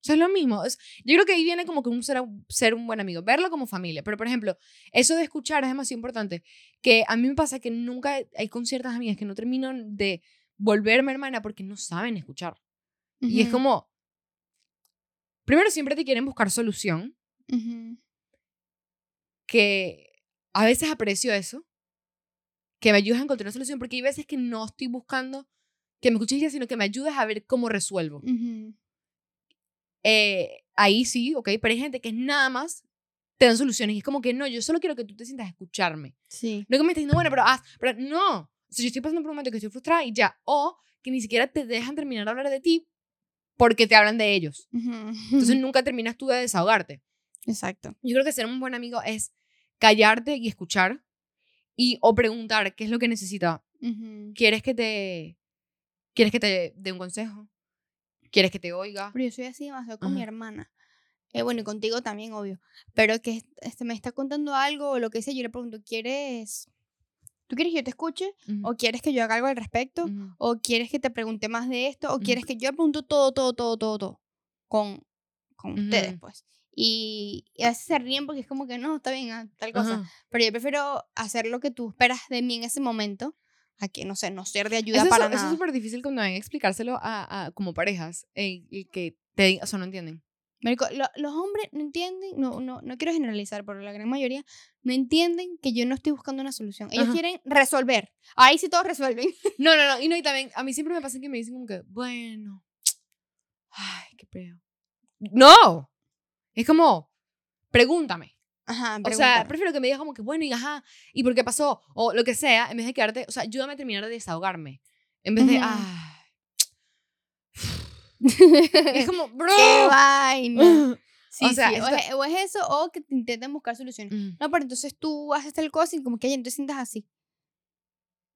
O sea, es lo mismo. Es- yo creo que ahí viene como que un ser, ser un buen amigo, verlo como familia. Pero, por ejemplo, eso de escuchar es demasiado importante. Que a mí me pasa que nunca hay con ciertas amigas que no termino de volverme hermana porque no saben escuchar. Y es como, primero siempre te quieren buscar solución, ujú. que a veces aprecio eso, que me ayudas a encontrar una solución, porque hay veces que no estoy buscando que me escuches sino que me ayudes a ver cómo resuelvo. Ujú. Eh, ahí sí, ok, pero hay gente que es nada más te dan soluciones y es como que no, yo solo quiero que tú te sientas a escucharme. Sí. No que me estés diciendo, bueno, pero haz, pero no. O sea, yo estoy pasando por un momento que estoy frustrada y ya. O que ni siquiera te dejan terminar de hablar de ti porque te hablan de ellos. Ujú. Entonces nunca terminas tú de desahogarte. Exacto. Yo creo que ser un buen amigo es callarte y escuchar y o preguntar qué es lo que necesita. Ujú. ¿Quieres que te quieres que te dé un consejo? ¿Quieres que te oiga? Pero yo soy así demasiado con mi Ajá. hermana. Eh, bueno, y contigo también, obvio. Pero que este, me está contando algo o lo que sea, yo le pregunto, ¿quieres ¿Tú quieres que yo te escuche? Ujú, ¿O quieres que yo haga algo al respecto? ujú. ¿O quieres que te pregunte más de esto? ¿O quieres que yo le pregunto todo, todo, todo, todo, todo? Con, con ustedes, pues. Y, y a veces se ríen porque es como que no, está bien, ah, tal cosa. Pero yo prefiero hacer lo que tú esperas de mí en ese momento a que, no sé, no ser de ayuda Eso, es- para eso es nada. súper difícil cuando ven a explicárselo a, a- como parejas, el, el que te o sea, no entienden. Marico, lo- los hombres no entienden, no, no, no quiero generalizar, pero la gran mayoría no entienden que yo no estoy buscando una solución. Ellos Ajá. quieren resolver. Ahí sí todos resuelven. No, no, no, y no, y también, a mí siempre me pasa que me dicen como que, bueno, ay, qué peo. No, es como, pregúntame. Ajá, O sea, prefiero que me digas como que, bueno, y ajá, y por qué pasó, o lo que sea, en vez de quedarte, o sea, ayúdame a terminar de desahogarme. En vez de, Ujú. ay. Es como, bro. ¡Qué vaina! Sí, O sea, sí, o, es, o es eso o que te intenten buscar soluciones. Mm. No, pero entonces tú haces tal cosa y como que ya te sientas así.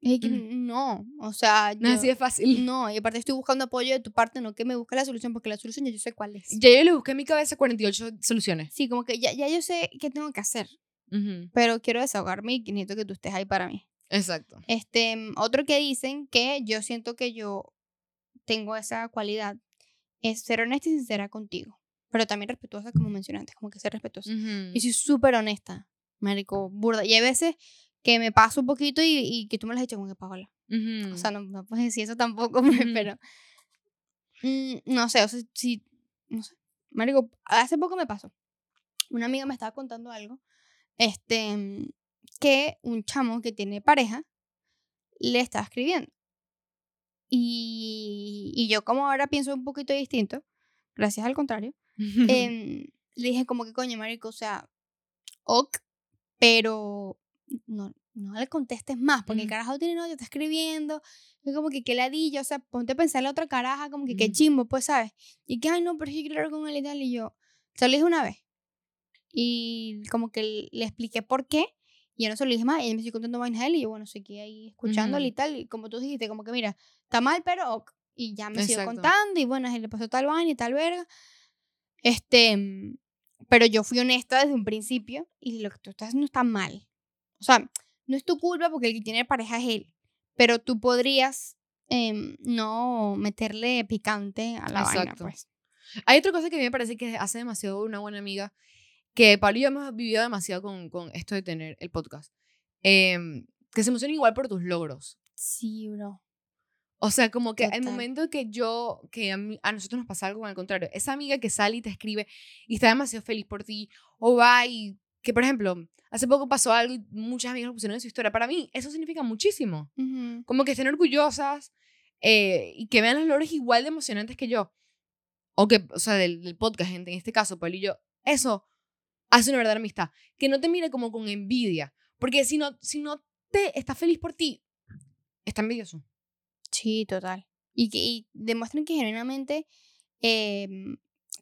Y que Mm. no, o sea, No es yo- así de fácil. no, y aparte estoy buscando apoyo de tu parte, no que me busque la solución, porque la solución ya yo sé cuál es. Ya yo le busqué en mi cabeza 48 soluciones. Sí, como que ya, ya yo sé qué tengo que hacer, Ujú, pero quiero desahogarme y necesito que tú estés ahí para mí. Exacto. Este, mm, otro que dicen que yo siento que yo tengo esa cualidad es ser honesta y sincera contigo, pero también respetuosa, como mencioné antes, como que ser respetuosa. Ujú. Y soy súper honesta, marico, burda. Y hay veces que me paso un poquito y, y que tú me lo has hecho como que Paola. O sea, no, no puedes decir eso tampoco, pues, pero... mm, no sé, o sea, sí, no sé. Marico, hace poco me pasó. Una amiga me estaba contando algo, este, mm, que un chamo que tiene pareja le estaba escribiendo. Y, y yo como ahora pienso un poquito distinto, gracias al contrario, em, le dije como que coño, marico, o sea, ok, pero no, no le contestes más, porque el carajo tiene novio, está escribiendo, es como que qué ladilla, o sea, ponte a pensar en la otra caraja, como que qué chimbo, pues, ¿sabes? Y que, ay, no, pero quiero hablar con él y tal, y yo, se lo dije una vez, y como que le- expliqué por qué, y yo no se lo dije más, y ella me estoy contando vainas a él, y yo, bueno, seguí ahí escuchándole y tal, y como tú dijiste, como que mira, está mal, pero ok, y ya me siguió contando, y bueno, él le pasó tal vaina y tal verga, este, mm, pero yo fui honesta desde un principio y lo que tú estás haciendo está mal. O sea, no es tu culpa porque el que tiene pareja es él, pero tú podrías em, no meterle picante a la vaina, Exacto. pues. Hay otra cosa que a mí me parece que hace demasiado una buena amiga, que Pablo y yo hemos vivido demasiado con, con esto de tener el podcast. em, que se emocionen igual por tus logros. Sí, bro. O sea, como que el Total. momento que yo, que a, mí- a nosotros nos pasa algo al contrario, esa amiga que sale y te escribe y está demasiado feliz por ti, o va y que, por ejemplo, hace poco pasó algo y muchas amigas lo pusieron en su historia. Para mí, eso significa muchísimo. Ujú. Como que estén orgullosas eh, y que vean los logros igual de emocionantes que yo. O que, o sea, del, del podcast, en, en este caso, Pablo y yo. Eso hace una verdadera amistad. Que no te mire como con envidia. Porque si no, si no te está feliz por ti, está envidioso. Sí, total. Y que y demuestren que genuinamente em,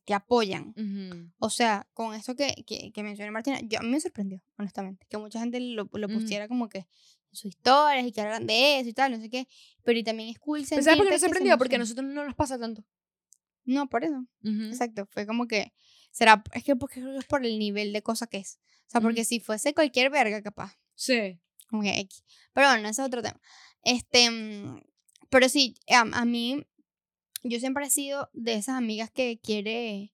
te apoyan. Ujú. O sea, con eso que, que, que mencionó Martina, yo, a mí me sorprendió, honestamente, que mucha gente lo, lo Ujú. pusiera como que sus historias y que hablaran de eso y tal, no sé qué. Pero y también es cool ¿Sabes por qué nos que sorprendió? Porque a nosotros no nos pasa tanto. No, por eso. Ujú. Exacto. Fue como que. Será. Es que porque que es por el nivel de cosa que es. O sea, porque si fuese cualquier verga, capaz. Sí. Como que X. Pero bueno, ese es otro tema. Este. mm, Pero sí, a, a mí. Yo siempre he sido de esas amigas que quiere.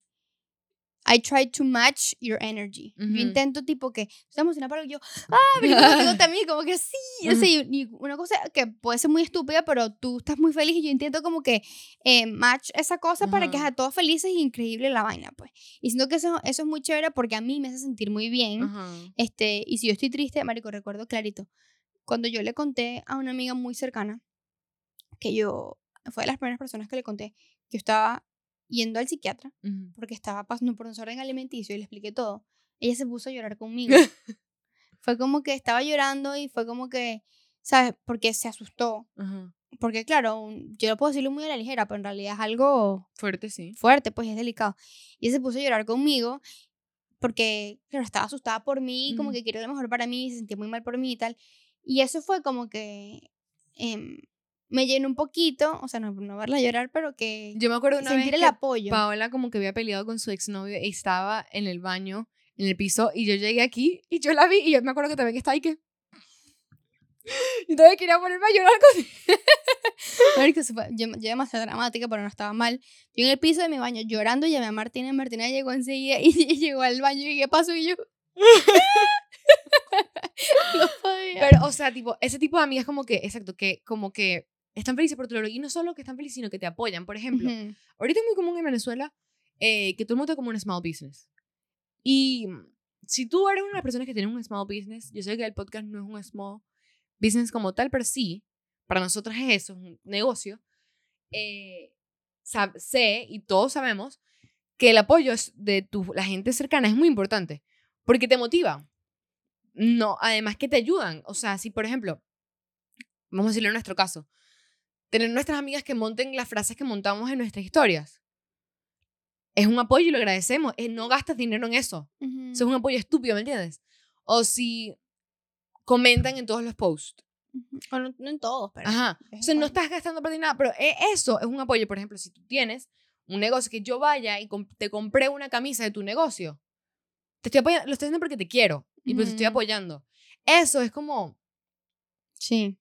I try to match your energy. Ujú. Yo intento, tipo, que estoy emocionada para algo, yo, ah, pero ¿cómo te gusta a mí? Como que sí, yo sé, y y una cosa que puede ser muy estúpida, pero tú estás muy feliz y yo intento como que eh, match esa cosa para que a todos felices y increíble la vaina, pues. Y siento que eso, eso es muy chévere porque a mí me hace sentir muy bien. Este, y si yo estoy triste, marico, recuerdo clarito, cuando yo le conté a una amiga muy cercana, que yo, fue de las primeras personas que le conté, que yo estaba yendo al psiquiatra porque estaba pasando por un desorden alimenticio y le expliqué todo, ella se puso a llorar conmigo. fue como que estaba llorando y fue como que, ¿sabes? Porque se asustó. Porque claro, un- yo lo puedo decirlo muy a la ligera, pero en realidad es algo Fuerte, sí. fuerte, pues es delicado. Y ella se puso a llorar conmigo porque, claro, estaba asustada por mí, como Ujú. que quería lo mejor para mí, se sentía muy mal por mí y tal. Y eso fue como que em, me llenó un poquito, o sea, no, no verla llorar, pero que Yo me acuerdo una sentir vez el que apoyo. Paola como que había peleado con su exnovio y estaba en el baño, en el piso, y yo llegué aquí y yo la vi y yo me acuerdo que también estaba ahí que... Yo todavía quería ponerme a llorar con yo, yo demasiado dramática, pero no estaba mal. Yo en el piso de mi baño llorando, llamé a Martina y Martina llegó enseguida y, y llegó al baño y ¿qué pasó? Y yo... Lo podía. Pero, o sea, tipo, ese tipo de amigas como que, exacto, que como que están felices por tu logro. Y no solo que están felices, sino que te apoyan. Por ejemplo, Ujú. ahorita es muy común en Venezuela eh, que todo el mundo como un small business. Y mm, si tú eres una de las personas que tiene un small business, yo sé que el podcast no es un small business como tal, pero sí, para nosotros es eso, es un negocio. Eh, sé, y todos sabemos, que el apoyo de tu, la gente cercana es muy importante, porque te motiva. No, además que te ayudan. O sea, si por ejemplo, vamos a decirlo en nuestro caso, tener nuestras amigas que monten las frases que montamos en nuestras historias. Es un apoyo y lo agradecemos. Eh, no gastas dinero en eso. Eso es un apoyo estúpido, ¿me entiendes? O si comentan en todos los posts. O no, no en todos, pero... Ajá. O sea, no estás gastando para ti nada, pero eh, eso es un apoyo. Por ejemplo, si tú tienes un negocio que yo vaya y te compré una camisa de tu negocio, te estoy apoyando, lo estoy haciendo porque te quiero y pues te estoy apoyando. Eso es como, Sí.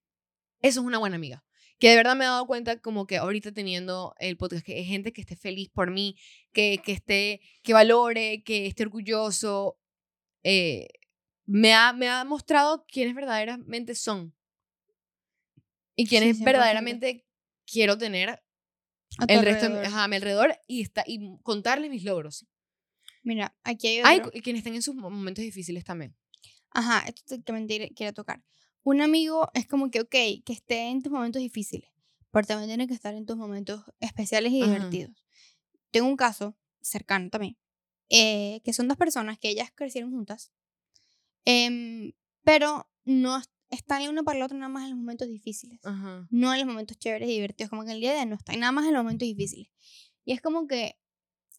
eso es una buena amiga. Que de verdad me he dado cuenta como que ahorita teniendo el podcast, que hay gente que esté feliz por mí, que, que esté, que valore, que esté orgulloso, eh, me, ha, me ha mostrado quiénes verdaderamente son. Y quiénes 100%. verdaderamente quiero tener el resto de ajá, a mi alrededor y, está, y contarles mis logros. Mira, aquí hay Hay otro. cu- y quienes estén en sus mo- momentos difíciles también. Ajá, esto también quiero tocar. Un amigo es como que, ok, que esté en tus momentos difíciles, pero también tiene que estar en tus momentos especiales y Ajá. divertidos. Tengo un caso cercano también, eh, que son dos personas que ellas crecieron juntas, em, pero no es- están una para la otra nada más en los momentos difíciles, Ajá. no en los momentos chéveres y divertidos, como que el día de hoy no están nada más en los momentos difíciles. Y es como que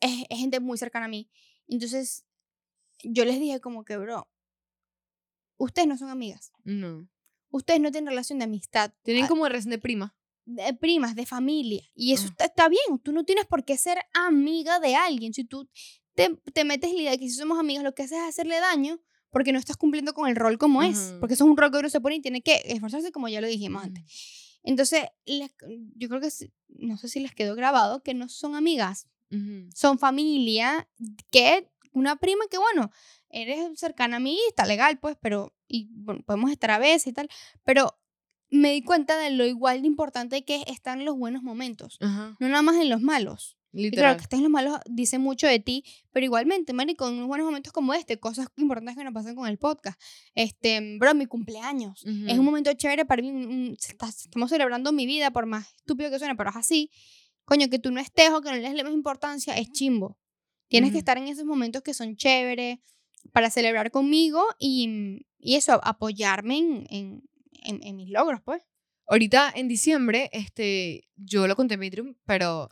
es, es gente muy cercana a mí. Entonces, yo les dije como que, bro, ustedes no son amigas. No. Ustedes no tienen relación de amistad. Tienen ah, como relación de prima. de primas, de familia. Y eso Ah. está, está bien. Tú no tienes por qué ser amiga de alguien. Si tú te, te metes la idea de que si somos amigas lo que haces es hacerle daño porque no estás cumpliendo con el rol como es. Porque eso es un rol que uno se pone y tiene que esforzarse como ya lo dijimos antes. Entonces, les- yo creo que, no sé si les quedó grabado, que no son amigas. Son familia que una prima que, bueno, eres cercana a mí, está legal, pues, pero, y bueno, podemos estar a veces y tal, pero me di cuenta de lo igual de importante que es estar en los buenos momentos, Ajá. no nada más en los malos. Y Literal. claro, que estés en los malos dice mucho de ti, pero igualmente, marico, en unos buenos momentos como este, cosas importantes que nos pasan con el podcast. Este, bro, mi cumpleaños. Es Ujú. un momento chévere para mí. un- se está- estamos celebrando mi vida, por más estúpido que suene, pero es así. Coño, que tú no estés o que no le des la misma importancia es chimbo. Tienes que estar en esos momentos que son chéveres para celebrar conmigo y, y eso, apoyarme en, en, en- en mis logros, pues. Ahorita en diciembre, este, yo lo conté en Patreon, pero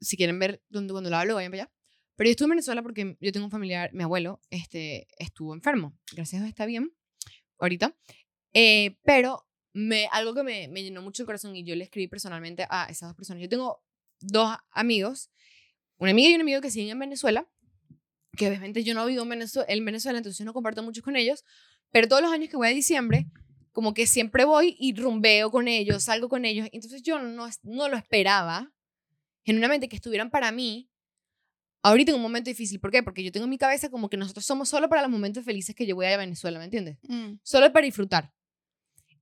si quieren ver dónde, cuando lo hablo, vayan para allá. Pero yo estuve en Venezuela porque yo tengo un familiar, mi abuelo, este, estuvo enfermo. Gracias a Dios está bien ahorita. Eh, pero me, algo que me, me llenó mucho el corazón y yo le escribí personalmente a esas dos personas. Yo tengo dos amigos, una amiga y un amigo que siguen en Venezuela, que obviamente yo no vivo en Venezuela, en Venezuela, entonces no comparto mucho con ellos, pero todos los años que voy a diciembre, como que siempre voy y rumbeo con ellos, salgo con ellos, entonces yo no, no lo esperaba, genuinamente, que estuvieran para mí ahorita en un momento difícil. ¿Por qué? Porque yo tengo en mi cabeza como que nosotros somos solo para los momentos felices que yo voy a Venezuela, ¿me entiendes? Solo para disfrutar.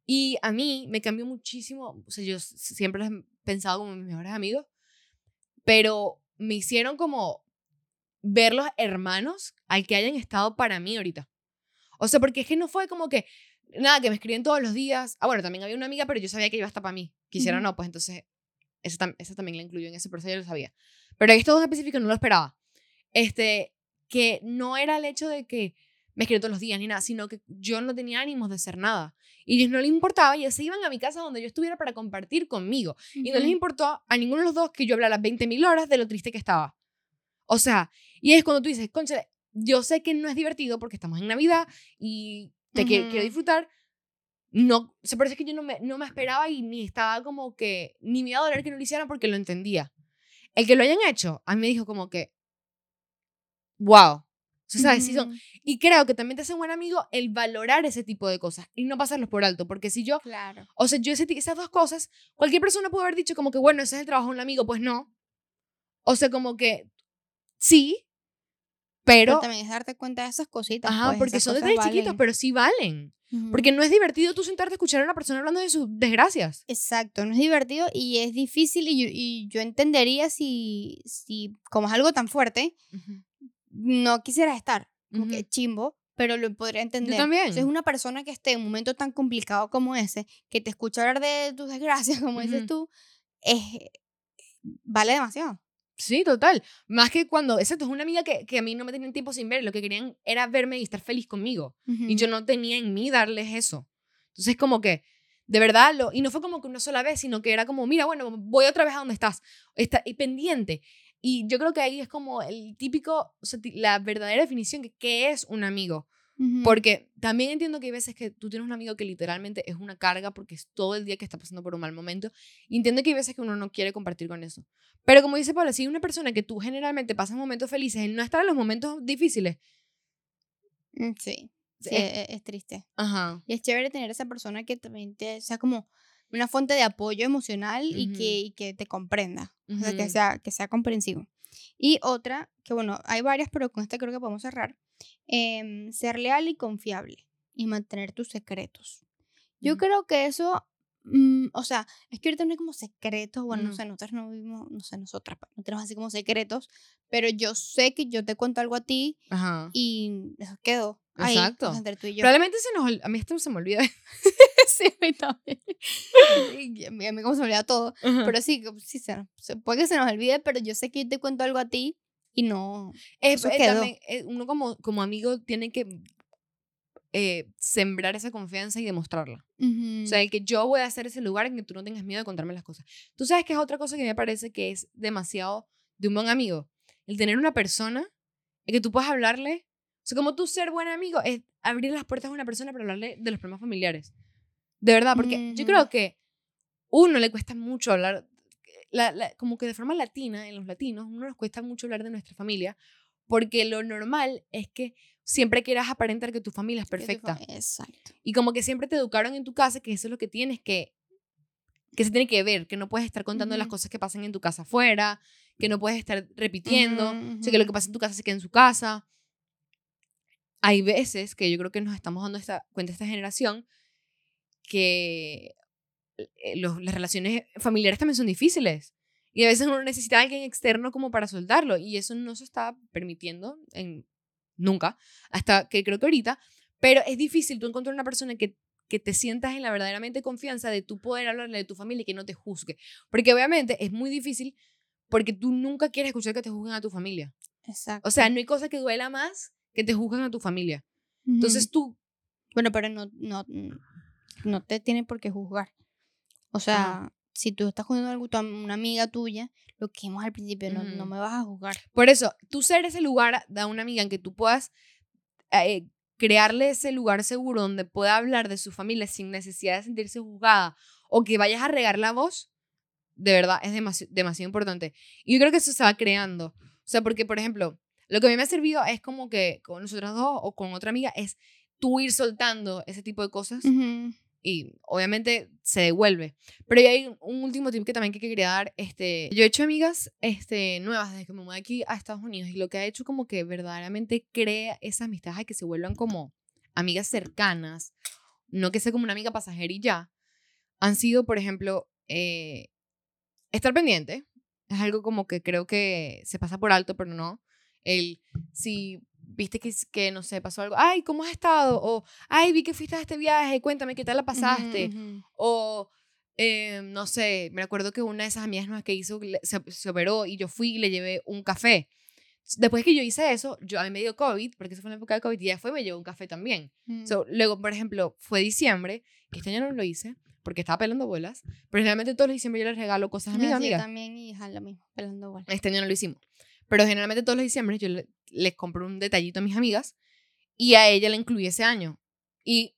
Y a mí me cambió muchísimo, o sea, yo siempre los he pensado como mis mejores amigos, pero me hicieron como ver los hermanos al que hayan estado para mí ahorita. O sea, porque es que no fue como que, nada, que me escriben todos los días. Ah, bueno, también había una amiga, pero yo sabía que iba a estar para mí. Quisiera Ujú. no, pues entonces, esa, tam- esa también la incluyo en ese proceso, yo lo sabía. Pero estos dos en específico no lo esperaba. Este, que no era el hecho de que me escribían todos los días ni nada, sino que yo no tenía ánimos de hacer nada. Y ellos no les importaba y ellos se iban a mi casa donde yo estuviera para compartir conmigo. Y no les importó a ninguno de los dos que yo hablara 20.000 horas de lo triste que estaba. O sea, y es cuando tú dices, concha, yo sé que no es divertido porque estamos en Navidad y te quiero, quiero disfrutar. No, pero es que yo no me, no me esperaba y ni estaba como que, ni me iba a doler que no lo hicieran porque lo entendía. El que lo hayan hecho, a mí me dijo como que, wow, O sea, ¿sabes? Sí son, y creo que también te hace un buen amigo el valorar ese tipo de cosas y no pasarlos por alto, porque si yo, Claro. o sea, yo ese, esas dos cosas, cualquier persona puede haber dicho como que, bueno, ese es el trabajo de un amigo, pues no. O sea, como que sí, Pero, pero, también es darte cuenta de esas cositas. ajá, pues, porque son detalles chiquitos, valen. pero sí valen. Porque no es divertido tú sentarte a escuchar a una persona hablando de sus desgracias. Exacto, no es divertido y es difícil y yo, y yo entendería si, si, como es algo tan fuerte, no quisiera estar, como que Ujú. chimbo, pero lo podría entender. también. Si es una persona que esté en un momento tan complicado como ese, que te escucha hablar de tus desgracias, como dices Ujú. tú, es, vale demasiado. Sí, total. Más que cuando, exacto, es una amiga que, que a mí no me tenían tiempo sin ver, lo que querían era verme y estar feliz conmigo. Y yo no tenía en mí darles eso. Entonces, como que, de verdad, lo, y no fue como que una sola vez, sino que era como, mira, bueno, voy otra vez a donde estás, está, y pendiente. Y yo creo que ahí es como el típico, o sea, la verdadera definición que qué es un amigo. Porque también entiendo que hay veces que tú tienes un amigo que literalmente es una carga porque es todo el día que está pasando por un mal momento. Y entiendo que hay veces que uno no quiere compartir con eso. Pero como dice Paula, si hay una persona que tú generalmente pasas momentos felices en no estar en los momentos difíciles, Mm, Sí, sí, es- es, es triste. ajá, Y es chévere tener esa persona que también te sea como una fuente de apoyo emocional y, Ujú. que, y que te comprenda. O sea, que sea, que sea comprensivo. Y otra, que bueno, hay varias, pero con esta creo que podemos cerrar. em, ser leal y confiable y mantener tus secretos. Yo Ujú. creo que eso, mm, o sea, es que ahorita no hay como secretos, bueno, no Ujú. sé, nosotros no vivimos, no sé, nosotras no tenemos así como secretos, pero yo sé que yo te cuento algo a ti ajá. y eso quedó ahí, Exacto. entre tú y yo. Probablemente se nos, a mí esto se me olvida. sí, a mí también. Y a mí, a mí como se me olvida todo. Pero sí, sí se, se- puede que se nos olvide, pero yo sé que yo te cuento algo a ti y no. Es, Eso eh, quedó. también, eh, uno como, como amigo tiene que eh, sembrar esa confianza y demostrarla. O sea, el que yo voy a hacer ese lugar en que tú no tengas miedo de contarme las cosas. Tú sabes que es otra cosa que me parece que es demasiado de un buen amigo. El tener una persona en que tú puedas hablarle. O sea, como tú ser buen amigo es abrir las puertas a una persona para hablarle de los problemas familiares. De verdad, porque yo creo que uno le cuesta mucho hablar, la- la- como que de forma latina, en los latinos, uno nos cuesta mucho hablar de nuestra familia, porque lo normal es que siempre quieras aparentar que tu familia es perfecta. Exacto. Y como que siempre te educaron en tu casa que eso es lo que tienes que que se tiene que ver, que no puedes estar contando las cosas que pasan en tu casa afuera, que no puedes estar repitiendo, o sea, que lo que pasa en tu casa se queda en su casa. Hay veces que yo creo que nos estamos dando esta, cuenta esta generación que eh, los- las relaciones familiares también son difíciles. Y a veces uno necesita a alguien externo como para soltarlo. Y eso no se está permitiendo en, nunca, hasta que creo que ahorita. Pero es difícil tú encontrar una persona que, que te sientas en la verdaderamente confianza de tú poder hablarle de tu familia y que no te juzgue. Porque obviamente es muy difícil porque tú nunca quieres escuchar que te juzguen a tu familia. Exacto. O sea, no hay cosa que duela más que te juzguen a tu familia. Entonces tú... Bueno, pero no, no, no te tienen por qué juzgar. O sea, si tú estás jugando algo a una amiga tuya, lo que vimos al principio, no, no me vas a juzgar. Por eso, tú ser ese lugar a una amiga en que tú puedas eh, crearle ese lugar seguro donde pueda hablar de su familia sin necesidad de sentirse juzgada o que vayas a regar la voz, de verdad es demasi- demasiado importante. Y yo creo que eso se va creando. O sea, porque, por ejemplo, lo que a mí me ha servido es como que con nosotras dos o con otra amiga es tú ir soltando ese tipo de cosas Ujú. Y obviamente se devuelve. Pero hay un último tip que también que quería dar. Este, yo he hecho amigas este, nuevas desde que me mudé aquí a Estados Unidos y lo que ha hecho como que verdaderamente crea esas amistades que se vuelvan como amigas cercanas, no que sea como una amiga pasajera y ya, han sido, por ejemplo, eh, estar pendiente. Es algo como que creo que se pasa por alto, pero no. El, si viste que, que, no sé, pasó algo, ay, ¿cómo has estado? O, ay, vi que fuiste a este viaje, cuéntame qué tal la pasaste. Ujú, ujú. O, eh, no sé, me acuerdo que una de esas amigas nuevas que hizo se, se operó y yo fui y le llevé un café. Después que yo hice eso, yo a mí me dio COVID, porque eso fue en la época de COVID, y ya fue me llevó un café también. Mm. So, luego, por ejemplo, fue diciembre, que este año no lo hice, porque estaba pelando bolas, pero generalmente todos los diciembre yo les regalo cosas a mis No, amigas. también y ajá, lo mismo, pelando bola. Este año no lo hicimos. Pero generalmente todos los diciembre yo le- les compro un detallito a mis amigas y a ella la incluí ese año. Y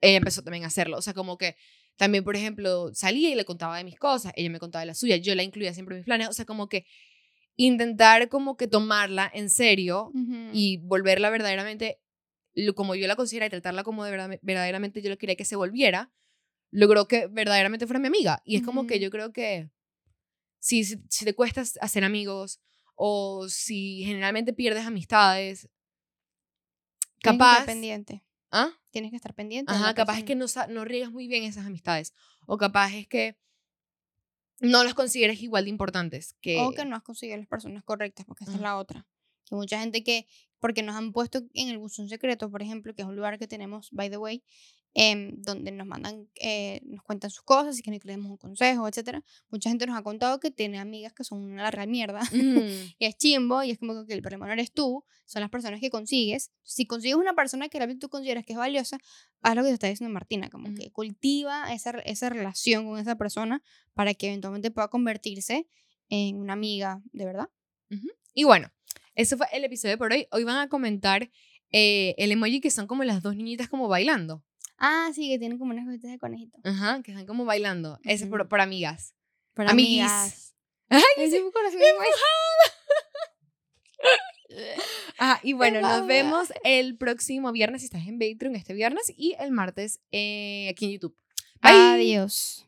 ella empezó también a hacerlo. O sea, como que también, por ejemplo, salía y le contaba de mis cosas, ella me contaba de las suyas, yo la incluía siempre en mis planes. O sea, como que intentar como que tomarla en serio Ujú. y volverla verdaderamente lo- como yo la considera y tratarla como de verdad, verdaderamente yo lo quería que se volviera, logró que verdaderamente fuera mi amiga. Y es como que yo creo que si, si te cuesta hacer amigos o si generalmente pierdes amistades, Tienes que capaz... estar pendiente. ¿Ah? Tienes que estar pendiente. Ajá, capaz es que no, no riegas muy bien esas amistades. O capaz es que no las consideres igual de importantes. Que, O que no has conseguido las personas correctas, porque esta es la otra. Que mucha gente que, porque nos han puesto en el buzón secreto, por ejemplo, que es un lugar que tenemos, by the way, em, donde nos mandan, eh, nos cuentan sus cosas y que le demos un consejo, etcétera. Mucha gente nos ha contado que tiene amigas que son una real mierda. Ujú. y es chimbo, y es como que el problema no eres tú, son las personas que consigues. Si consigues una persona que realmente tú consideras que es valiosa, haz lo que te está diciendo Martina, como Ujú. que cultiva esa, esa relación con esa persona para que eventualmente pueda convertirse en una amiga de verdad. Y bueno, ese fue el episodio por hoy. Hoy van a comentar eh, el emoji que son como las dos niñitas como bailando. Ah, sí, que tienen como unas cositas de conejito. Ajá, que están como bailando. Uh -huh. Ese es por, por, amigas. Por amiguis. amigas. Ay, ese es Ajá, y bueno, nos vemos el próximo viernes si estás en Patreon este viernes y el martes eh, aquí en YouTube. Bye. Adiós.